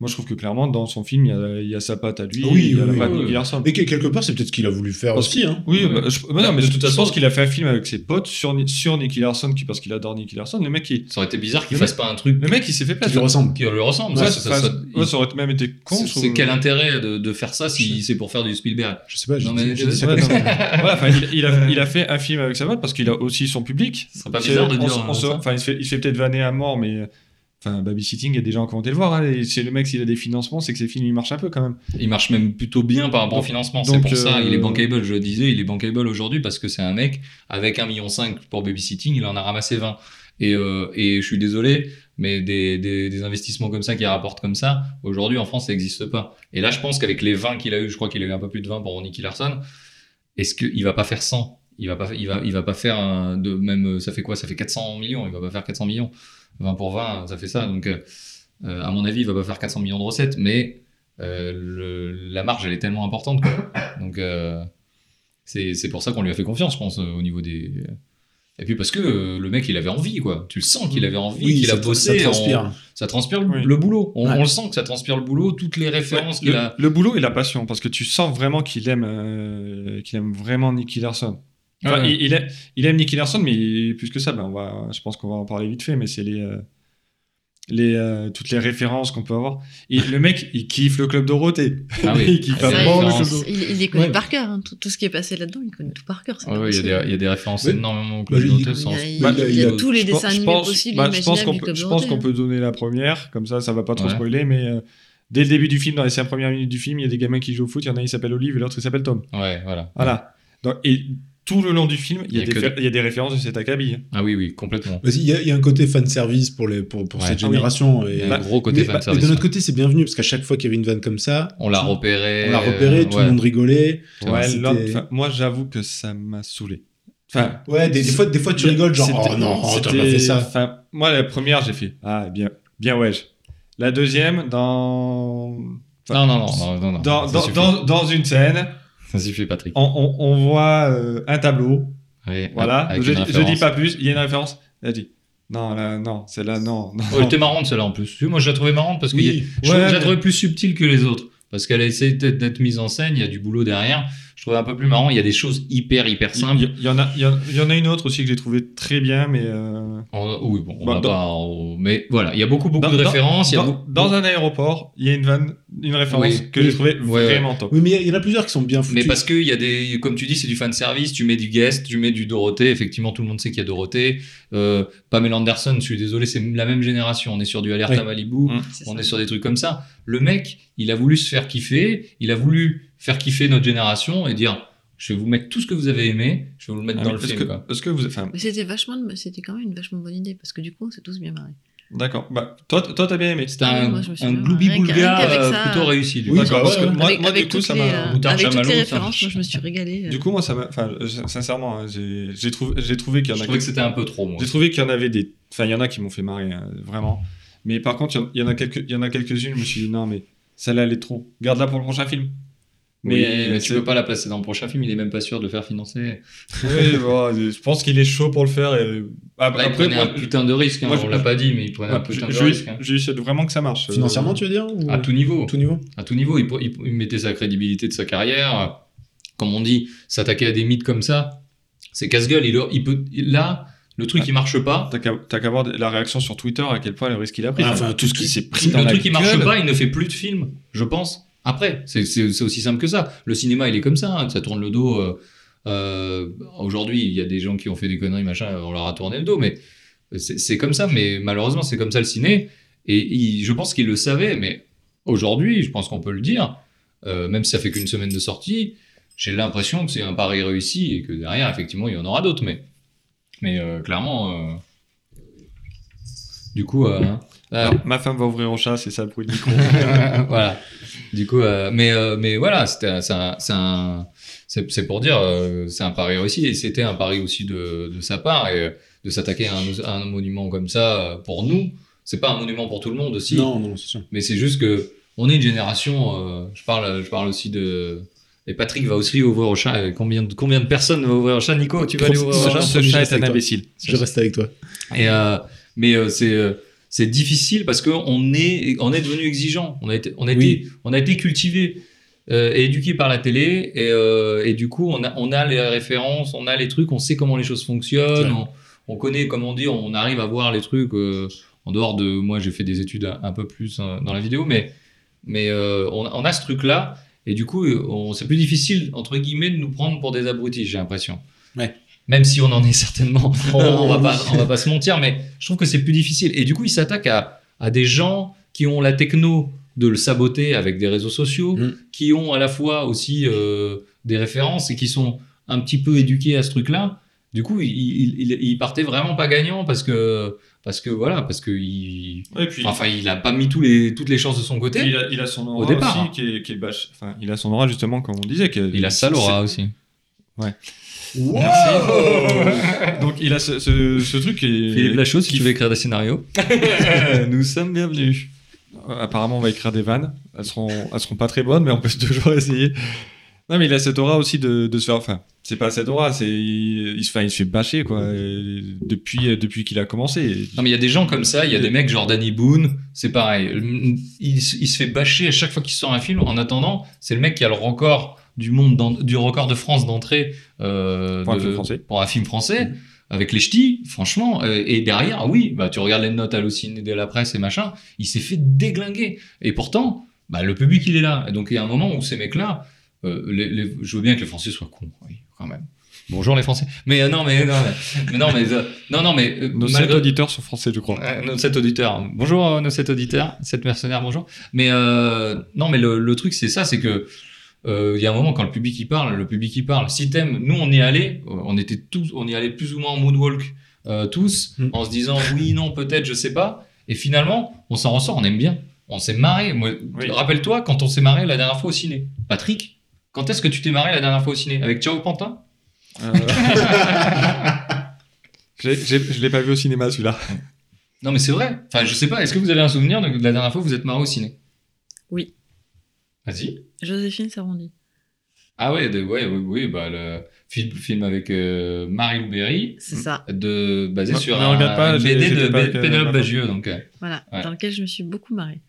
Moi, je trouve que clairement, dans son film, il y a, il y a sa patte à lui, Oui, il y a oui, la patte oui. Et que- quelque part, c'est peut-être ce qu'il a voulu faire Parce aussi. Hein. Oui, Ouais. bah, je, bah non, mais De de toute toute façon, façon- qu'il a fait un film avec ses potes sur, sur Nicky Larson, qui, parce qu'il adore Nicky Larson. Le mec, il, Ça aurait été bizarre qu'ils Le fassent pas un truc le mec, il s'est fait Qui plaisir. lui ressemble. qui lui ressemble. Ouais, ça, ça- enfin, ça- ouais, ça aurait même été con. c'est- je c'est quel intérêt de, de faire ça si c'est pour faire du Spielberg? Je sais pas, je Non, mais- je il, a, il a fait un film avec sa pote parce qu'il a aussi son public. Ce serait pas C'est- bizarre de dire, il se fait peut-être vanner à mort, mais enfin, babysitting, il y a des gens qui ont été le voir. Hein, c'est le mec, s'il a des financements, c'est que ses films, ils marchent un peu quand même. Il marche même plutôt bien par rapport au financement. C'est pour ça, euh, il est bankable, je le disais, il est bankable aujourd'hui parce que c'est un mec avec 1,5 million pour babysitting, il en a ramassé 20. Et, euh, et je suis désolé, mais des, des, des investissements comme ça qui rapportent comme ça, aujourd'hui en France, ça n'existe pas. Et là, je pense qu'avec les 20 qu'il a eu, je crois qu'il a eu un peu plus de 20 pour Nicky Larson, est-ce qu'il va pas faire 100 il va pas, il va, il va pas faire un- de même, ça fait quoi? Ça fait 400 millions. Il va pas faire 400 millions. 20 pour 20, ça fait ça. Donc, euh, euh, à mon avis, il va pas faire 400 millions de recettes, mais euh, le- la marge, elle est tellement importante. quoi. Donc, euh, c'est c'est pour ça qu'on lui a fait confiance, je pense, euh, au niveau des. Et puis parce que euh, le mec, il avait envie, quoi. Tu le sens qu'il avait envie, Oui, qu'il a ça, bossé. ça transpire. ça transpire le, Oui. le boulot. On, Ouais. on le sent que ça transpire le boulot, toutes les références qu'il le, a. le boulot et la passion, parce que tu sens vraiment qu'il aime, euh, qu'il aime vraiment Nicky Larson. Enfin, Ouais. il, il aime, il aime Nicky Larson, mais plus que ça, ben on va, je pense qu'on va en parler vite fait, mais c'est les, euh, les, euh, toutes les références qu'on peut avoir. Et le mec, il kiffe le club Dorothée. Ah oui. il kiffe Ah, le club. Il, il les connaît Ouais. par cœur, hein. tout, tout ce qui est passé là-dedans, il connaît tout par cœur. Ouais, il y, a des- il y a des références Ouais. énormément au Bah, Club il- Dorothée, Il y a- sans- il y a- il y a il a- tous les dessins animés pense- possibles, bah, je pense qu'on peut, hein. peut donner la première, comme ça, ça va pas trop Ouais. spoiler, mais euh, dès le début du film, dans les cinq premières minutes du film, il y a des gamins qui jouent au foot, il y en a un qui s'appelle Olive et l'autre il s'appelle Tom. Ouais, voilà. Voilà. Donc, et tout le long du film, il y a, y des, y a références de cet acabit. Ah oui, oui, complètement. Vas-y, Il y, y a un côté fan service pour, les, pour, pour Ouais. cette Ah oui. génération. Et, Bah, un gros côté mais, bah, fan mais service. de notre côté, c'est bienvenu parce qu'à chaque fois qu'il y avait une vanne comme ça, On l'a repéré. on l'a repéré, tout ouais. le monde rigolait. Ouais, enfin, moi, j'avoue que ça m'a saoulé. Enfin, Ouais, des, des fois, des fois tu rigoles, genre, oh non, t'as c'était- pas fait ça. Enfin, moi, la première, j'ai fait Ah, bien, bien, ouais. La deuxième, dans. Non, non, non, non, non, non. Dans, dans, dans une scène, ça suffit, Patrick. on, on, on voit euh, un tableau. Voilà. Je, je dis pas plus. Il y a une référence. Elle dit Non, là, non, celle-là, non. non. Oh, elle était marrante celle-là en plus. Moi je la trouvais marrante parce que Oui. je, Ouais, je la trouvais plus subtile que les autres. Parce qu'elle a essayé d'être mise en scène, il y a du boulot derrière. Je trouvais un peu plus marrant. Il y a des choses hyper, hyper simples. Il y, en a, il y en- il y en a une autre aussi que j'ai trouvé très bien, mais. euh, On- oui, bon, on Bah, dans- pas. en- Mais voilà, il y a beaucoup, beaucoup Dans- de dans- références. il y a dans, beaucoup- dans un aéroport, il y a une vanne, une référence Oui. que Oui. j'ai trouvé Ouais, vraiment top. Oui, mais il y en a plusieurs qui sont bien foutus. Mais parce que il y a des, comme tu dis, c'est du fan service. Tu mets du guest, tu mets du Dorothée. Effectivement, tout le monde sait qu'il y a Dorothée. Euh, Pamela Anderson, je suis désolé, c'est la même génération. On est sur du Alerte à Malibu. Mm. On ça. est sur des trucs comme ça. Le mec, il a voulu se faire kiffer. Il a voulu faire kiffer notre génération et dire, je vais vous mettre tout ce que vous avez aimé. Je vais vous le mettre Ah dans le film. que, quoi. est-ce que vous. Enfin, Mais c'était vachement, c'était quand même une vachement bonne idée parce que du coup, on s'est tous bien marrés. d'accord. Bah, toi, toi, t'as bien aimé. C'était Ah oui, un, je un gloubi boulga euh, plutôt réussi. Du Oui, coup. D'accord, bah parce que moi, avec moi, avec du coup, toutes, ça m'a. euh, avec toutes les références, moi je me suis régalée. Du coup, moi, ça m'a. Enfin, euh, sincèrement, hein, j'ai j'ai trouvé, j'ai trouvé qu'il y en Je a. trouvais que c'était un peu trop, moi. J'ai trouvé qu'il y en avait des. Enfin, il y en a qui m'ont fait marrer, hein, vraiment. Mais par contre, il y en- il y en a quelques, il y en a quelques-unes. Je me suis dit non, mais celle-là, elle est trop. Garde-la pour le prochain film. Mais, Mais, mais tu peux pas la placer dans le prochain film, il est même pas sûr de le faire financer. Oui, bon, je pense qu'il est chaud pour le faire. Et... Ah, Là, il prenait moi, un putain de risque, hein, moi, je- on l'a pas dit, mais il prenait un ouais, putain je- de je- risque. hein. Je souhaite vraiment que ça marche. Euh, Financièrement, tu veux dire ou- À tout niveau. tout niveau À tout niveau, il, il- il mettait sa crédibilité de sa carrière. Comme on dit, s'attaquer à des mythes comme ça, c'est casse-gueule. Il, il peut, là, le truc qui marche pas, T'as qu'à voir la réaction sur Twitter, à quel point le risque qu'il a pris. Ah, enfin, tout ce qui s'est pris dans le la truc qui marche pas, il ne fait plus de films, je pense. Après. C'est aussi simple que ça. Le cinéma, il est comme ça. hein. Ça tourne le dos. euh, euh, Aujourd'hui, il y a des gens qui ont fait des conneries, machin, on leur a tourné le dos, mais c'est comme ça. Mais malheureusement, c'est comme ça le ciné. Et je pense qu'il le savait, mais aujourd'hui, je pense qu'on peut le dire, euh, même si ça fait qu'une semaine de sortie, j'ai l'impression que c'est un pari réussi et que derrière, effectivement, il y en aura d'autres. Mais, clairement, du coup, euh, Alors, ma femme va ouvrir au chat, c'est ça le bruit du micro. voilà. Du coup, euh, mais, euh, mais voilà, c'était, c'est pour dire, euh, c'est un pari réussi et c'était un pari aussi de, de sa part et euh, de s'attaquer à un, à un monument comme ça pour nous. C'est pas un monument pour tout le monde aussi. Non, non, c'est sûr. Mais c'est juste que on est une génération. euh, je parle, je parle aussi de. Et Patrick va aussi ouvrir au chat. Et Combien de, combien de personnes vont ouvrir au chat? Nico, tu vas aller ouvrir au chat? Ce je chat reste est un avec toi. imbécile. Je reste avec toi. Et euh, mais euh, c'est euh, c'est difficile parce qu'on est on est devenu exigeant. On a été on a Oui. été on a été cultivé euh, et éduqué par la télé et, euh, et du coup on a on a les références, on a les trucs, on sait comment les choses fonctionnent, on, on connaît comment dire, on arrive à voir les trucs euh, en dehors de moi j'ai fait des études un, un peu plus euh, dans la vidéo mais mais on, on a ce truc là et du coup on c'est plus difficile entre guillemets de nous prendre pour des abrutis j'ai l'impression. Ouais. Même si on en est certainement Oh, on va pas, on va pas se mentir, mais je trouve que c'est plus difficile. Et du coup, il s'attaque à, à des gens qui ont la techno de le saboter avec des réseaux sociaux, Mm. qui ont à la fois aussi euh, des références et qui sont un petit peu éduqués à ce truc-là. Du coup, il, il, il- partait vraiment pas gagnant parce que, parce que voilà, parce que il, Et puis, enfin, il a pas mis tous les, toutes les chances de son côté. il, a, il a son aura Au départ, aussi qui est, qui est bâche- Enfin, il a son aura justement, comme on disait. qui est- Il a ça, Laura aussi. Donc il a ce, ce, ce truc qui est. Philippe Lachaud, si tu veux écrire des scénarios. Nous sommes bienvenus. Apparemment, on va écrire des vannes. Elles seront, elles seront pas très bonnes, mais on peut toujours essayer. Non, mais il a cette aura aussi de, de se faire. Enfin, c'est pas cette aura, c'est il, il se fait, il se fait bâcher quoi. Et depuis, depuis qu'il a commencé. Non, mais il y a des gens comme ça, il y a des mecs genre Danny Boone, c'est pareil. Il, se- il se fait bâcher à chaque fois qu'il sort un film. En attendant, c'est le mec qui a le record du monde, d'en- du record de France d'entrée euh, Pour un de- film français. pour un film français. Avec les ch'tis, franchement, euh, et derrière, oui, bah tu regardes les notes hallucinées de la presse et machin, il s'est fait déglinguer. Et pourtant, bah le public il est là. Et donc il y a un moment où ces mecs-là, euh, les- les- je veux bien que les Français soient cons, oui, quand même. Bonjour les Français. Mais euh, non, mais non, mais, non, mais euh, non, non, mais euh, Nos malgré- sept auditeurs sont français, je crois. nos sept auditeurs. Bonjour nos sept auditeurs, sept mercenaires, bonjour. Mais non, mais le, le truc c'est ça, c'est que il y a un moment quand le public y parle, le public y parle. Si t'aimes, nous on y allait, euh, on était tous, on y allait plus ou moins en moonwalk euh, tous, Mm. en se disant oui, non, peut-être, je sais pas. Et finalement, on s'en ressort, on aime bien, on s'est marré. Oui. rappelle-toi quand on s'est marré la dernière fois au ciné. Patrick, quand est-ce que tu t'es marré la dernière fois au ciné? Avec Ciao Pantin? Euh, j'ai- je l'ai pas vu au cinéma celui-là. Non, mais c'est vrai. Enfin, je sais pas. Est-ce que vous avez un souvenir de de la dernière fois où vous êtes marré au ciné? Oui. Vas-y. Joséphine Sarondi. Ah ouais, de- ouais, oui, oui, bah le film, film avec euh, Marie Louberry, C'est ça. de basé sur un, pas, une BD de Pénélope Bagieux, donc. euh, Voilà, Ouais. dans lequel je me suis beaucoup marrée.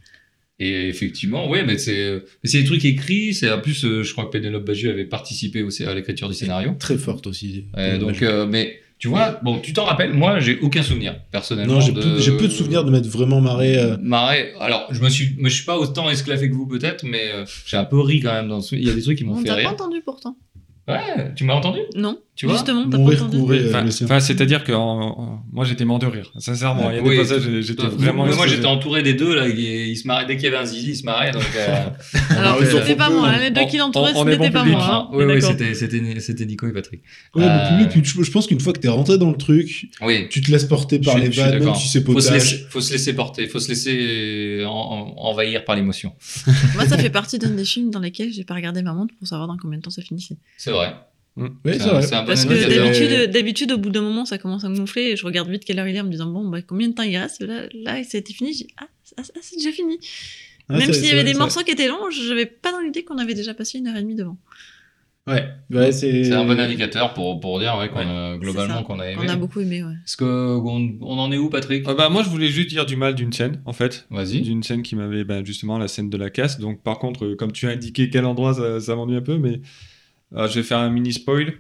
et effectivement, ouais, mais c'est, mais c'est des trucs écrits. C'est en plus, euh, je crois que Pénélope Bagieux avait participé aussi à l'écriture du scénario. Très forte aussi. Ouais, donc, euh, mais tu vois, bon, tu t'en rappelles Moi, j'ai aucun souvenir personnellement. non, j'ai de- peu, de souvenirs de m'être vraiment marré. euh, Marré. Alors, je me suis, me suis pas autant esclavé que vous peut-être, mais euh, j'ai un peu ri quand même. Dans ce... Il y a des trucs qui m'ont On fait t'a pas rire. entendu pourtant. Ouais, tu m'as entendu? Non. Tu vois? Justement, t'as pas entendu. euh, Enfin, enfin, c'est-à-dire que en- en- moi j'étais mort de rire, sincèrement. Il y a des Oui. passages, j'étais Euh, vraiment. moi, j'étais entouré des deux là. Ils, se marraient dès qu'il y avait un zizi, ils se marraient. Donc, euh, Alors, c'était pas moi. Les deux qui l'entouraient, n'était pas public, moi. hein. oui, oui, c'était, c'était, c'était Nico et Patrick. Ouais, Euh, le public, puis je, je pense qu'une fois que t'es rentré dans le truc, Oui. tu te laisses porter par les vannes, même d'accord. si c'est Faut se, potage. laisser, faut se laisser porter, faut se laisser en- envahir par l'émotion. Moi, ça fait partie d'un des films dans lesquels j'ai pas regardé ma montre pour savoir dans combien de temps ça finissait. C'est vrai. Oui, C'est vrai. c'est un bon Parce que d'habitude, au bout d'un moment, ça commence à me gonfler et je regarde vite quelle heure il est en me disant bon, bah, combien de temps il reste? Là, là ça a été fini. J'ai dit, ah, ah, ah, c'est déjà fini. Ah, Même s'il y avait des morceaux qui étaient longs, j'avais pas dans l'idée qu'on avait déjà passé une heure et demie devant. Ouais, ouais c'est. Un bon indicateur pour, pour dire ouais, qu'on Ouais. a, C'est globalement qu'on a aimé. On a beaucoup aimé, ouais. Est-ce qu'on on en est où, Patrick? Ah bah, moi je voulais juste dire du mal d'une scène, en fait. Vas-y. D'une scène qui m'avait bah, justement la scène de la casse. Donc par contre, euh, comme tu as indiqué quel endroit, ça, ça m'ennuie un peu, mais euh, je vais faire un mini spoil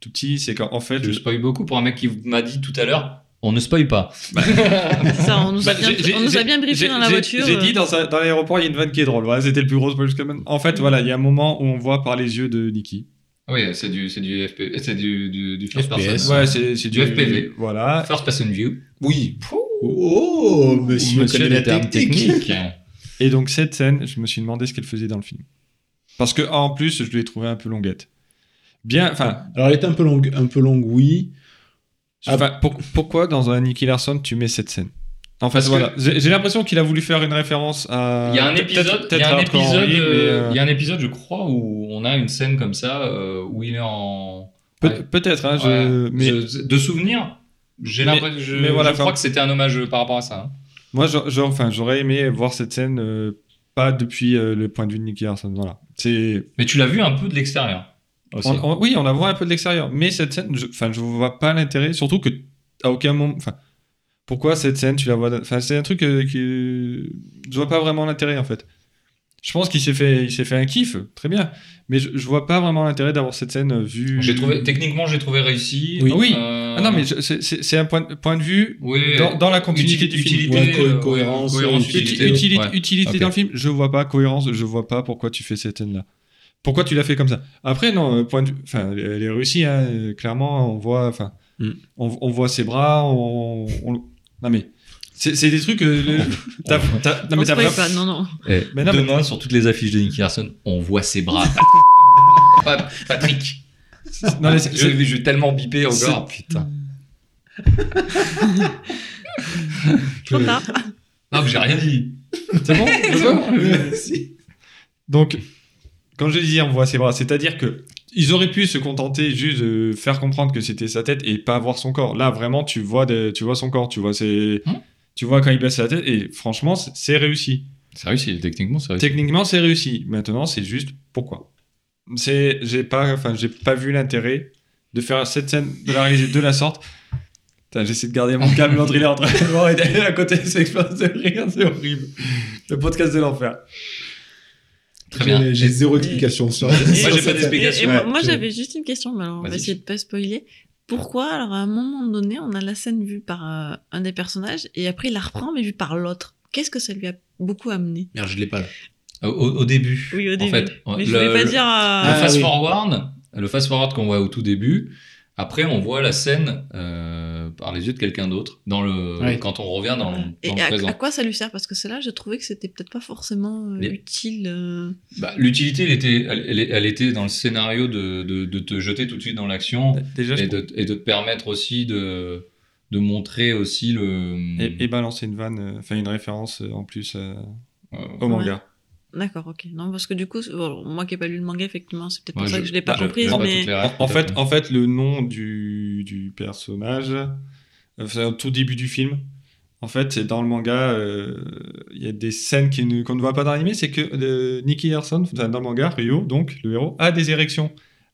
tout petit. C'est qu'en en fait, Je spoil beaucoup pour un mec qui m'a dit tout à l'heure On ne spoil pas. C'est ça, on nous a Bah, bien, on nous a j'ai- bien briefé j'ai- dans la voiture. J'ai euh. dit dans, l'aéroport, il y a une vanne qui est drôle. Voilà, c'était le plus gros spoil jusqu'à maintenant. En fait, voilà, il y a un moment où on voit par les yeux de Nikki. Oui, c'est du, c'est du FP, c'est du, du, du first FPS. person. Ouais, c'est c'est Du FPV. Voilà. First person view. Oui. Oh, monsieur, Monsieur la technique. techniques. Et donc cette scène, je me suis demandé ce qu'elle faisait dans le film. Parce que en plus, je l'ai trouvé un peu longuette. Bien, enfin, Alors, elle était un peu longue, un peu longue, oui. Ah. enfin, pour- pourquoi dans un Nicky Larson tu mets cette scène? En fait, voilà, j'ai l'impression qu'il a voulu faire une référence à. Il y a un épisode, il y a un Hardcore épisode, Henry, mais, euh, euh, il y a un épisode, je crois, où on a une scène comme ça, euh, où il est en. Ouais. Peut-être, hein, je- Ouais. mais Je- de souvenir, j'ai l'impression, je, mais voilà, je crois enfin- que c'était un hommage par rapport à ça. hein. moi, enfin, j'aurais aimé voir cette scène euh, pas depuis euh, le point de vue de Nicky Larson. Voilà, c'est Mais tu l'as vu un peu de l'extérieur. Aussi. On- on- oui, on la voit un peu de l'extérieur, mais cette scène, je, enfin, je vois pas l'intérêt, surtout que à aucun moment, enfin, pourquoi cette scène, tu la vois, enfin, c'est un truc euh, qui, je vois pas vraiment l'intérêt en fait. Je pense qu'il s'est fait, il s'est fait un kiff, très bien, mais je, je vois pas vraiment l'intérêt d'avoir cette scène euh, vue. J'ai trouvé, techniquement, j'ai trouvé réussi. Oui. Oui. Euh, Ah non, mais je- c'est- c'est c'est un point, point de vue oui, dans, dans la continuité uti- du film. utilité, Ouais, co- cohérence, cohérence, utilité. Uti- utilité. utilité, Ouais. utilité Ok. dans le film, je vois pas cohérence, je vois pas pourquoi tu fais cette scène-là. Pourquoi tu l'as fait comme ça? Après, non, euh, point de vue, enfin, elle est réussie, hein, euh, clairement, on voit, enfin, Mm. on, on voit ses bras, on, on- non mais, c'est des trucs, euh, t'as- non On mais t'as pas, non, non. Eh, Mais non, mais- demain, sur toutes les affiches de Nicky Larson, on voit ses bras. Patrick. non, mais Je, je vais tellement biper encore. Putain. Trop tard. Non, mais j'ai rien dit. c'est bon, je peux Si. Donc, quand je disais on voit ses bras, c'est-à-dire que ils auraient pu se contenter juste de faire comprendre que c'était sa tête et pas voir son corps. Là, vraiment, tu vois, des- tu vois son corps, tu vois, ses- Hmm. tu vois quand il baisse la tête et franchement, c'est- réussi. C'est réussi, techniquement, c'est réussi. Techniquement, c'est réussi. Maintenant, c'est juste pourquoi. C'est, j'ai pas, enfin, j'ai pas vu l'intérêt de faire cette scène, de la réaliser de la sorte. J'essaie de garder mon calme, l'autre il est en train de voir et d'aller à côté, c'est explose de rire, c'est horrible. Le podcast de l'enfer. Très bien. J'ai- zéro explication sur Et- Moi, j'ai pas d'explication. moi, Ouais, moi, je- j'avais juste une question, mais alors on va essayer de pas spoiler. Pourquoi, alors à un moment donné, on a la scène vue par euh, un des personnages et après il la reprend mais vue par l'autre? Qu'est-ce que ça lui a beaucoup amené? Merde, je l'ai pas là. Au, début. Oui, au En début. fait, mais je le- voulais pas le- dire. Le à- Ah, fast oui. forward, le fast forward qu'on voit au tout début. Après, on voit la scène euh, par les yeux de quelqu'un d'autre dans le Ouais. quand on revient dans, le- Et dans le à, présent. à quoi ça lui sert? Parce que celle-là, je trouvais que c'était peut-être pas forcément euh, Les- utile. euh. Bah, L'utilité, elle était, elle, elle- elle était dans le scénario de, de, de te jeter tout de suite dans l'action Déjà, je et de, et de te permettre aussi de, de montrer aussi le. et, et balancer une vanne, euh, enfin une référence en plus euh, euh, au manga. D'accord, ok. Non, parce que du coup, bon, moi qui n'ai pas lu le manga, effectivement, c'est peut-être pour ça que je l'ai pas je- comprise, pas mais. les En, fait, en fait, le nom du, du personnage, euh, enfin, au tout début du film, en fait, c'est dans le manga, euh, il y a des scènes ne- qu'on ne voit pas dans l'anime, c'est que euh, Nicky Larson, dans le manga, Ryo, donc le héros, a des érections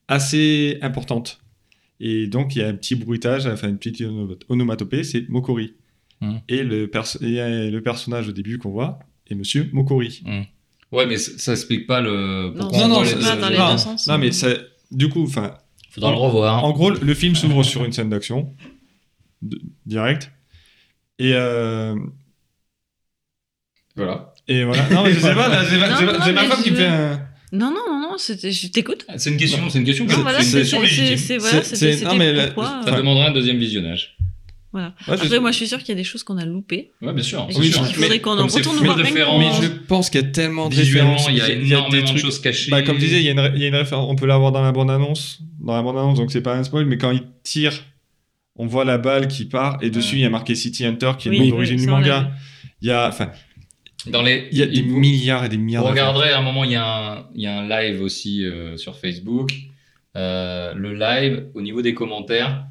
assez importantes. Et donc, il y a un petit bruitage, enfin une petite ono- onomatopée, c'est Mokori. Mhm. Et, le et, euh, le personnage au début qu'on voit est Monsieur Mokori. Ouais, mais ça, ça explique pas le. Non, non, c'est les pas dans les non, deux sens. non, mais ça, du coup, enfin, Faudra le revoir. En gros, le film s'ouvre sur une scène d'action, direct. Et, euh, Voilà. et voilà. Non, mais je sais pas, j'ai ma, Non, non, femme qui me fait un. Non, non, non, non, c'était- je t'écoute. C'est une question, c'est une question. Non, c'est une c'est question c'est- légitime. c'est- voilà, C'est- c'était c'est- non, mais la-. Ça demanderait un deuxième visionnage. Voilà. Ouais, je- Après, moi, je suis sûre qu'il y a des choses qu'on a loupées. Ouais, bien sûr. Oui, sûr. qu'il faudrait qu'on en retourne voir. Mais je pense qu'il y a tellement de Visuellement, références. il y a des énormément de trucs- choses cachées. Bah, comme je disais, il y, a une ré- il y a une référence. On peut la voir dans la bande-annonce. Dans la bande-annonce, donc c'est pas un spoil, mais quand il tire, on voit la balle qui part et dessus, il y a marqué City Hunter qui est Oui, le nom oui, d'origine du manga. Il y a, enfin, Dans les, il y a des vous- milliards et des milliards Vous regarderez à un moment, il y, a un- il y a un live aussi euh, sur Facebook. Euh, le live, au niveau des commentaires,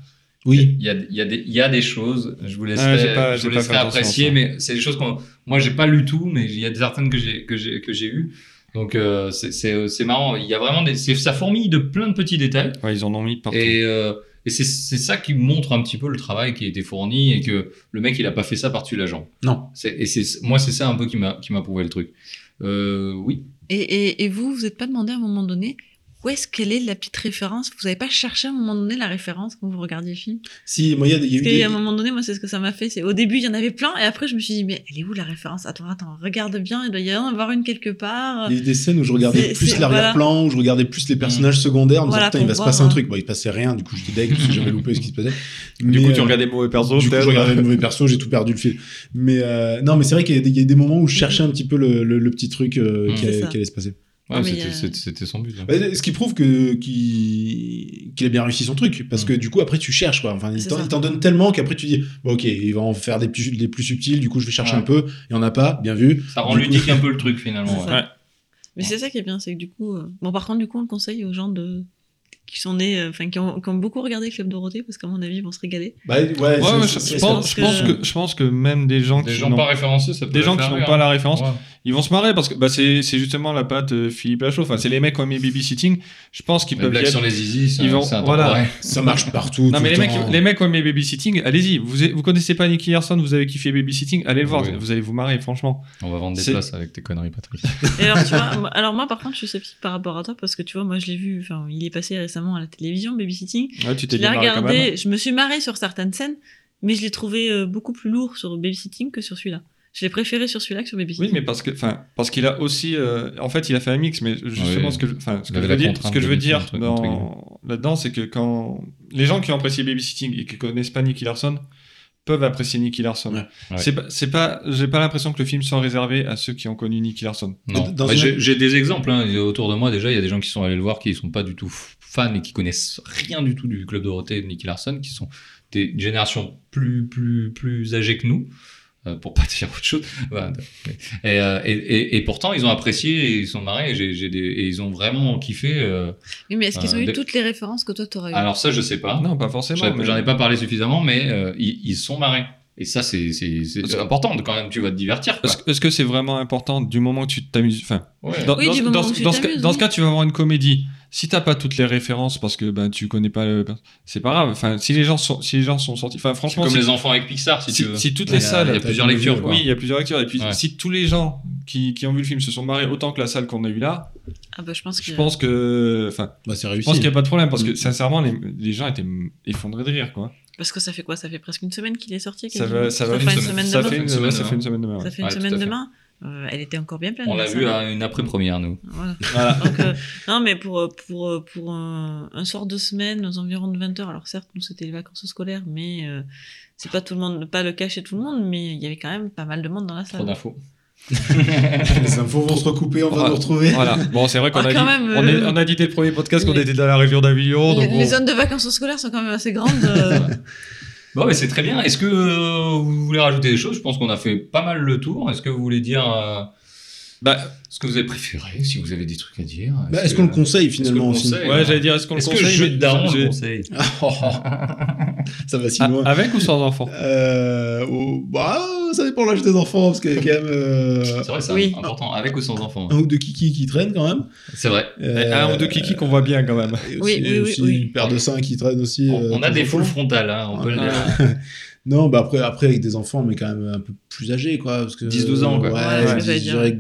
Oui. il y a, il y, a des- il y a des choses, je vous laisserai, Ah, pas- je vous laisserai apprécier, mais c'est des choses qu'on. Moi, j'ai pas lu tout, mais il y a des certaines que j'ai que j'ai que j'ai eues. Donc euh, c'est- c'est c'est marrant. Il y a vraiment des, c'est- ça fourmille de plein de petits détails. Ouais, ils en ont mis partout. Et, euh, et c'est c'est ça qui montre un petit peu le travail qui a été fourni et que le mec il a pas fait ça par-dessus la jambe. Non. Et c'est moi c'est ça un peu qui m'a qui m'a prouvé le truc. Euh, oui. Et, et, et vous, vous n'êtes pas demandé à un moment donné où est-ce qu'elle est la petite référence? Vous avez pas cherché à un moment donné la référence quand vous regardiez le film? Si, moi, il y a, y a eu des- qu'à un moment donné, moi, c'est ce que ça m'a fait. C'est au début, il y en avait plein, et après, je me suis dit, mais elle est où la référence? Attends, attends, regarde bien, il doit y en avoir une quelque part. Il y a eu des scènes où je regardais plus l'arrière-plan, où je regardais plus les personnages secondaires, en me disant, Voilà, putain, il va se passer un truc. Bon, il passait rien, du coup, j'étais deg, parce que j'avais loupé ce qui se passait. Du coup, tu euh, regardais mauvais perso, Du coup, je regardais mauvais perso, j'ai tout perdu le fil. Mais euh, non, mais c'est vrai qu'il y, a des- il y a des moments où je cherchais un petit peu le, le- le petit truc euh, Mm. qui, qui allait se passer. Ouais, mais c'était- son but. hein. Bah, ce qui prouve que qu'il a bien réussi son truc, parce que du coup après tu cherches quoi. Enfin, il t'en donne tellement qu'après tu dis bon ok, il va en faire des plus, des plus subtils. Du coup je vais chercher Ouais. un peu. Il y en a pas, bien vu. Ça rend Du coup- ludique un peu le truc finalement. Ouais. Mais c'est ça qui est bien, c'est que du coup. euh, Bon, par contre, du coup, on le conseille aux gens de qui sont nés, euh, enfin, qui, ont, qui ont beaucoup regardé Club Dorothée, parce qu'à mon avis, ils vont se régaler. Bah, ouais, Ouais, je, pense, je, que- pense que, je pense que même des gens Des qui gens n'ont pas référencés, ça peut des les gens qui n'ont pas la référence, Ouais. ils vont se marrer parce que bah, c'est c'est justement la patte euh, Philippe Lachaud. Enfin, c'est les mecs qui ont aimé Babysitting. Je pense qu'ils Les peuvent y sur les zizi, c'est Ils vont- voilà. ça marche partout. Non mais le les mecs, les mecs qui ont aimé Babysitting, allez-y. Vous, vous connaissez pas Nicky Larson, vous avez kiffé Babysitting, allez le voir. Oui. Vous allez vous marrer, franchement. On va vendre des places avec tes conneries, Patrick. Et alors, tu vois, moi- alors moi, par contre, je suis sceptique par rapport à toi, parce que tu vois, moi, je l'ai vu, enfin, il est passé récemment à la télévision, Babysitting. Ouais, tu Je t'es bien regardé, je me suis marrée sur certaines scènes, mais je l'ai trouvé euh, beaucoup plus lourd sur Babysitting que sur celui-là. Je l'ai préféré sur celui-là que sur Babysitting. Oui, mais parce que, enfin, parce qu'il a aussi, euh, en fait, il a fait un mix. Mais justement, Oui. ce que, enfin, ce que je veux dire, ce que je veux dire là-dedans, c'est que quand les gens qui ont apprécié Babysitting et qui connaissent pas Nicky Larson peuvent apprécier Nicky Larson. Ouais. Ouais. C'est pas, c'est pas, j'ai pas l'impression que le film soit réservé à ceux qui ont connu Nicky Larson. Non. Bah, une- J'ai j'ai des exemples hein. autour de moi déjà. Il y a des gens qui sont allés le voir qui sont pas du tout fans et qui connaissent rien du tout du club Dorothée et de Nicky Larson, qui sont des générations plus plus plus âgées que nous. euh, pour pas dire autre chose. Et, euh, et, et, et pourtant, ils ont apprécié et ils sont marrés et, j'ai- j'ai des, et ils ont vraiment kiffé. euh. Oui, mais est-ce qu'ils Euh, ont eu des- toutes les références que toi, t'aurais eu? Alors ça, je sais pas. Non, pas forcément. J'en mais- ai pas parlé suffisamment, mais euh, ils, ils sont marrés. Et ça, c'est important quand même. Tu vas te divertir. Est-ce que c'est vraiment important du moment que tu t'amuses? Enfin, Ouais. dans, Oui, dans- ce cas, t'amuses, dans ce oui. cas, tu vas voir une comédie. Si t'as pas toutes les références parce que ben tu connais pas le, c'est pas grave. Enfin, si les gens sont, si les gens sont sortis, enfin C'est franchement, comme si, les enfants avec Pixar, si, si- tu veux. si toutes Il y a- les salles, il y a plusieurs lectures. quoi. oui, il y a plusieurs lectures. Et puis Ouais. si tous les gens qui, qui ont vu le film se sont marrés autant que la salle qu'on a eu là, Ah bah, je pense que. je pense que, enfin, Bah, c'est je réussi. pense qu'il y a pas de problème parce que Mm. sincèrement, les, les gens étaient effondrés de rire, quoi. Parce que ça fait quoi? Ça fait presque une semaine qu'il est sorti Ça va, ça va, fera une semaine ça demain. fait une, semaine ouais, ça demain. fait une semaine demain. Ça fait une semaine demain. Euh, elle était encore bien pleine. On la vu à une après-première, nous. Voilà. Voilà. Donc, euh, non, mais pour, pour, pour un, un soir de semaine, aux environs de 20h, alors certes, nous, c'était les vacances scolaires, mais euh, c'est pas tout le monde, pas le cas chez tout le monde, mais il y avait quand même pas mal de monde dans la Trop salle. d'infos. Les infos vont se recouper, on va Voilà. nous retrouver. Voilà. Bon, c'est vrai qu'on Ah, a, dit, même, on, est- euh, on a dit dès le premier podcast qu'on était dans la région d'Avignon. les, donc les bon. zones de vacances scolaires sont quand même assez grandes. Bon, mais c'est très bien. Est-ce que euh, vous voulez rajouter des choses? Je pense qu'on a fait pas mal le tour. Est-ce que vous voulez dire euh, Bah, ce que vous avez préféré Si vous avez des trucs à dire? Bah, Est-ce qu'on le conseille finalement le conseille? Ouais, j'allais dire, est-ce qu'on le Est-ce que conseille? jeu de daron le conseille. Ça va si Ah, loin. Avec ou sans enfant? Euh, oh, bah, ça dépend de l'âge des enfants, parce qu'il y a quand même euh, C'est vrai, c'est Oui. important. Avec ou sans enfant un ou deux kikis qui traînent quand même. C'est vrai. Euh, Un ou deux kikis qu'on voit bien quand même. et aussi, oui, oui, aussi oui. une paire de seins qui traînent aussi. On, euh, on a de des foules frontales, hein, on peut le dire. Non, bah après, après avec des enfants, mais quand même un peu plus âgés, quoi. Parce que, 10-12 ans, quoi. Ouais, Ouais, ouais, que je dirais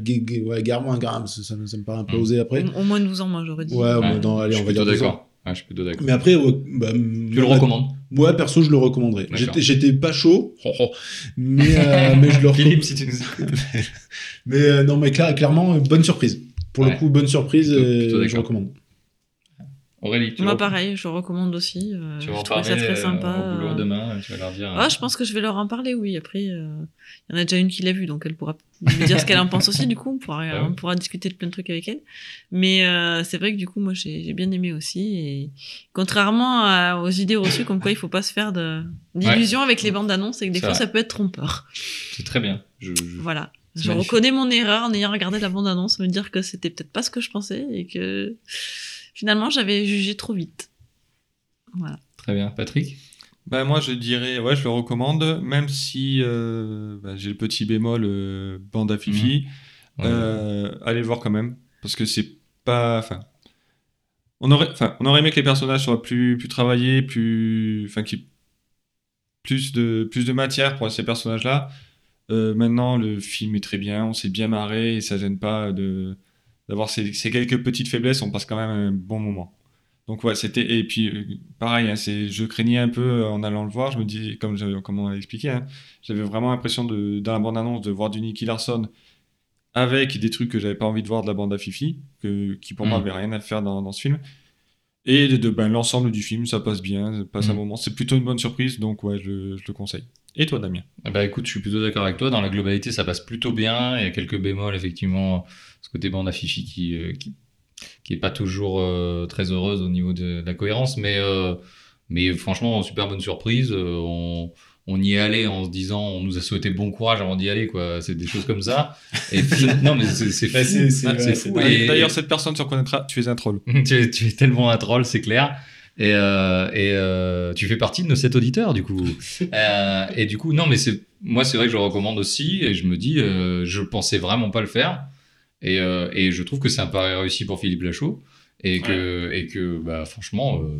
ouais, gare moins grave, ça, ça me, ça me paraît un peu Mm. osé après. au, au moins 12 ans, moi, j'aurais dit. Ouais, au moins Ouais. dans- allez, je on suis va dire plutôt 12 ans. d'accord. Ouais, je suis plutôt d'accord. Mais après, ouais, bah, Tu le recommandes Ouais, perso, je le recommanderais. J'étais, pas chaud, oh, oh. mais, euh, mais je le recommande. Philippe, si tu nous. Mais euh, non, mais cla- clairement, euh, bonne surprise. Pour Ouais. le coup, bonne surprise, Plutôt- euh, plutôt je recommande. Aurélie, tu Moi, pareil, je recommande aussi. euh, tu vas je en parler ça très euh, sympa. au boulot euh. demain, tu vas leur dire. Ah, je pense que je vais leur en parler, oui. Après, il y en a déjà une qui l'a vu, donc elle pourra me dire ce qu'elle en pense aussi. Du coup, on pourra, Ah oui. on pourra discuter de plein de trucs avec elle. Mais c'est vrai que du coup, moi, j'ai bien aimé aussi. Et contrairement à- aux idées reçues, comme quoi il faut pas se faire d'illusions avec les bandes annonces, et que des fois, vrai. ça peut être trompeur. C'est très bien. Je, je- Voilà. Je reconnais mon erreur en ayant regardé la bande annonce, me dire que c'était peut-être pas ce que je pensais et que finalement, j'avais jugé trop vite. Voilà. Très bien. Patrick? Bah, moi, je dirais, ouais, je le recommande, même si euh, bah, j'ai le petit bémol euh, bande à Fifi. Ouais. Euh, allez le voir quand même, parce que c'est pas. Enfin, on aurait, enfin, on aurait aimé que les personnages soient plus, plus travaillés, plus, enfin, qui plus de, plus de matière pour ces personnages-là. Euh, maintenant, le film est très bien, on s'est bien marré et ça gêne pas de, d'avoir ces, ces quelques petites faiblesses, on passe quand même un bon moment. Donc ouais, c'était et puis euh, pareil, hein, c'est je craignais un peu euh, en allant le voir. Je me dis comme je- comme on l'a expliqué, hein, j'avais vraiment l'impression de dans la bande annonce de voir du Nicky Larson avec des trucs que j'avais pas envie de voir de la bande à Fifi, que, qui pour moi Mm. avait rien à faire dans, dans ce film. Et de, de- ben, l'ensemble du film, ça passe bien, ça passe un Mm. moment. C'est plutôt une bonne surprise, donc ouais, je, je le conseille. Et toi, Damien? Ben, écoute, je suis plutôt d'accord avec toi. Dans la globalité, ça passe plutôt bien. Il y a quelques bémols, effectivement. Ce côté bande à Fifi qui, euh, qui, qui est pas toujours euh, très heureuse au niveau de, de la cohérence. Mais, euh, mais franchement, super bonne surprise. Euh, on, on y est allé en se disant, on nous a souhaité bon courage avant d'y aller, quoi. C'est des choses comme ça. Et puis, non, mais c'est c'est Bah, fou. Ah, fou. dingue. Et- D'ailleurs, cette personne se reconnaîtra, tu es un troll. tu, es, tu es tellement un troll, c'est clair. Et, euh, et euh, tu fais partie de nos sept auditeurs, du coup. Euh, et du coup, non, mais c'est moi, c'est vrai que je recommande aussi. Et je me dis, je pensais vraiment pas le faire. Et, et je trouve que c'est un pari réussi pour Philippe Lachaud. Et que, et que bah, franchement, euh,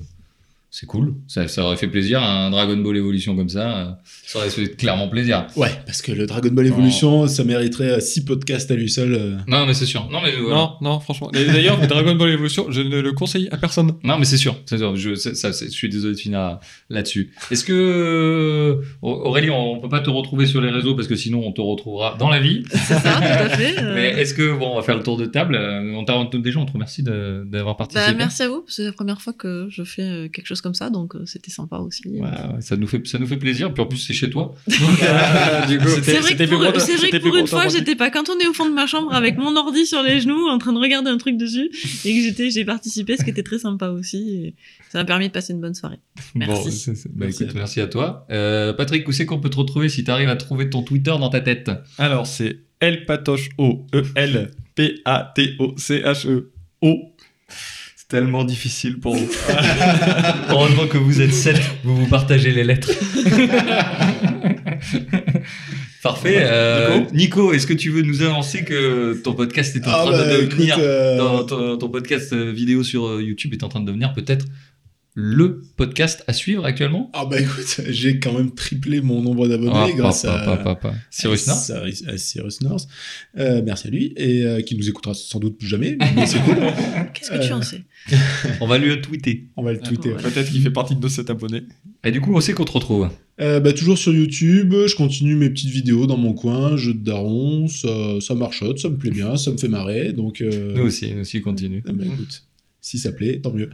c'est cool. Ça, ça aurait fait plaisir. Un Dragon Ball Evolution comme ça, euh, ça aurait fait clairement plaisir. Ouais, parce que le Dragon Ball Evolution, ça mériterait 6 podcasts à lui seul. euh. Non, mais c'est sûr. Non, mais voilà. Non, non, franchement. D'ailleurs, le Dragon Ball Evolution, je ne le conseille à personne. Non, mais c'est sûr. C'est sûr. Je, ça, suis désolé de finir là-dessus. Est-ce que, euh, Aurélie, on peut pas te retrouver sur les réseaux parce que sinon on te retrouvera dans la vie. C'est ça, tout à fait. euh. Mais est-ce que, bon, on va faire le tour de table. Euh, On t'a, déjà, on te remercie de- d'avoir participé. Bah, merci à vous, parce que c'est la première fois que je fais euh, quelque chose comme ça, donc euh, c'était sympa aussi. Ouais, ouais, ça nous fait, ça nous fait plaisir. Puis en plus, c'est chez toi. C'est vrai que pour, vrai que une fois, j'étais pas cantonné au fond de ma chambre avec mon ordi sur les genoux en train de regarder un truc dessus et que j'étais, j'ai participé, ce qui était très sympa aussi. Et ça m'a permis de passer une bonne soirée. Bon, Merci. c'est- c'est- bah, Merci écoute, à merci à toi. Euh, Patrick, où c'est qu'on peut te retrouver si tu arrives à trouver ton Twitter dans ta tête? Alors, c'est El Patoche O. E E-L-P-A-T-O-C-H-E-O. C'est tellement difficile pour vous. Heureusement que vous êtes sept, vous vous partagez les lettres. Parfait. Euh, Nico, est-ce que tu veux nous annoncer que ton podcast est en Ah, train bah, de écoute, devenir, euh, ton, podcast euh, vidéo sur YouTube est en train de devenir peut-être le podcast à suivre actuellement? Ah bah écoute, j'ai quand même triplé mon nombre d'abonnés Ah, grâce à. Cyrus North? À, à Cyrus North. Euh, merci à lui et euh, qui nous écoutera sans doute plus jamais, mais c'est cool. Qu'est-ce que tu Euh, en sais? On va lui le tweeter. On va le tweeter. voilà. Peut-être qu'il fait partie de nos 7 abonnés. Et du coup, on sait qu'on te retrouve. Euh, bah, toujours sur YouTube, je continue mes petites vidéos dans mon coin, jeux de daron, ça, ça marchote, ça me plaît bien, ça me fait marrer, donc... euh, Nous aussi, nous aussi, continue. ah bah, écoute, si ça plaît, tant mieux.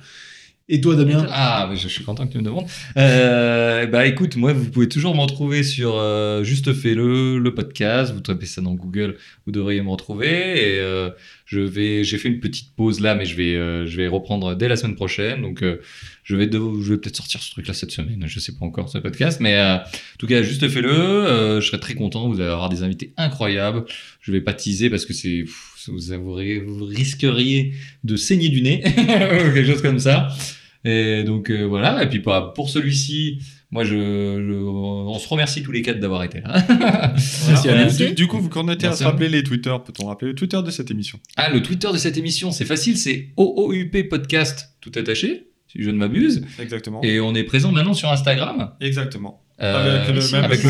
Et toi, Damien Ah, mais je, suis content que tu me demandes. Euh, bah écoute, moi, vous pouvez toujours m'en trouver sur euh, Juste Fais-le, le podcast. Vous tapez ça dans Google, vous devriez me retrouver. Et euh, je vais, j'ai fait une petite pause là, mais je vais, euh, je vais reprendre dès la semaine prochaine. Donc, euh, je vais, dev- je vais peut-être sortir ce truc-là cette semaine. Je sais pas encore ce podcast, mais euh, en tout cas, Juste Fais-le. euh, je serai très content. Vous allez avoir des invités incroyables. Je vais pas teaser parce que c'est, vous risqueriez de saigner du nez ou quelque chose comme ça. Et donc euh, voilà, et puis pour, pour celui-ci, moi je, je- on se remercie tous les quatre d'avoir été là. Merci à vous. Du, du coup, vous connaissez à se rappeler les Twitter. Peut-on rappeler le Twitter de cette émission? Ah, le Twitter de cette émission, c'est facile, c'est OOUP Podcast, tout attaché, si je ne m'abuse. Exactement. Et on est présent maintenant sur Instagram. Exactement. Euh, Avec le même- avec le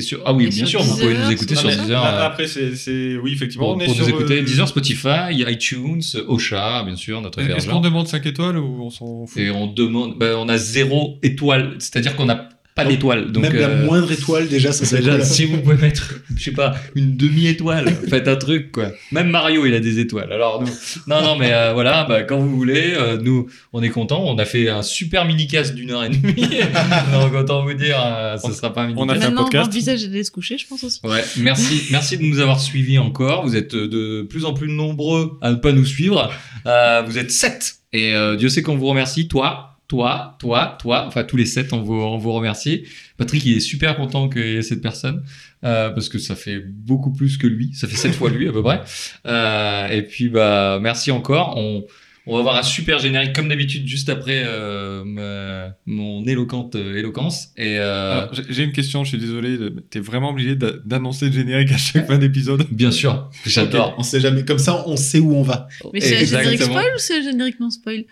Et sur, ah oui, Et bien sûr, vous pouvez nous écouter sur Deezer. a- euh, Après, c'est, c'est- oui, effectivement. pour on est pour nous écouter, euh, Deezer, Spotify, iTunes, Ocha, bien sûr, notre Est-ce hébergeur. qu'on demande 5 étoiles ou on s'en fout? Et on demande, ben, on a zéro étoile, c'est-à-dire qu'on n'a pas Donc, d'étoile. Donc, Même la euh, moindre étoile, déjà, ça serait Déjà, cool. si vous pouvez mettre, je sais pas, une demi-étoile, faites un truc, quoi. Même Mario, il a des étoiles. Alors, nous, non, non, mais euh, voilà, bah, quand vous voulez, euh, nous, on est contents. On a fait un super mini-cast d'une heure et demie. Donc, autant vous dire, ce On- sera pas un mini on a fait un podcast. mon visage allait se coucher, je pense aussi. Ouais, merci, merci de nous avoir suivis encore. Vous êtes de plus en plus nombreux à ne pas nous suivre. Euh, vous êtes sept. Et euh, Dieu sait qu'on vous remercie. Toi, toi, toi, toi. Enfin, tous les sept, on vous, on vous remercie. Patrick, il est super content qu'il y ait cette personne. euh, parce que ça fait beaucoup plus que lui. Ça fait sept fois lui, à peu près. Euh, et puis, bah, merci encore. On, on va avoir un super générique, comme d'habitude, juste après euh, ma- mon éloquente euh, éloquence. Et euh, j'ai- une question, je suis désolé. T'es vraiment obligé d'a- d'annoncer le générique à chaque fin d'épisode bien sûr, j'adore. Ok, On sait jamais. Comme ça, on sait où on va. Mais c'est un générique spoil ou c'est un générique non spoil?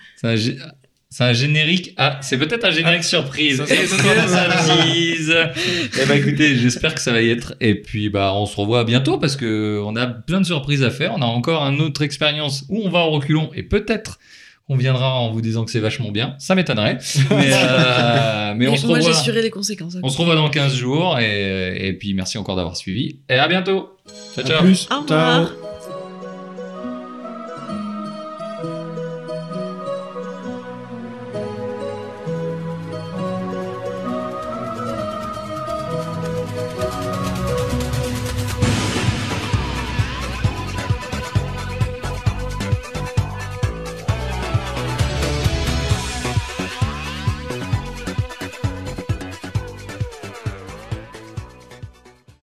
C'est un générique. Ah, c'est peut-être un générique surprise. ça, ça, Est-ce que ça, tease Eh ben écoutez, j'espère que ça va y être. Et puis bah on se revoit bientôt parce que on a plein de surprises à faire. On a encore une autre expérience où on va en reculons et peut-être qu'on viendra en vous disant que c'est vachement bien. Ça m'étonnerait. Mais, euh, mais on se moi, revoit. j'assurais les conséquences. On se revoit dans 15 jours et, et puis merci encore d'avoir suivi. Et à bientôt. Ciao À ciao. plus. Au revoir. Ciao.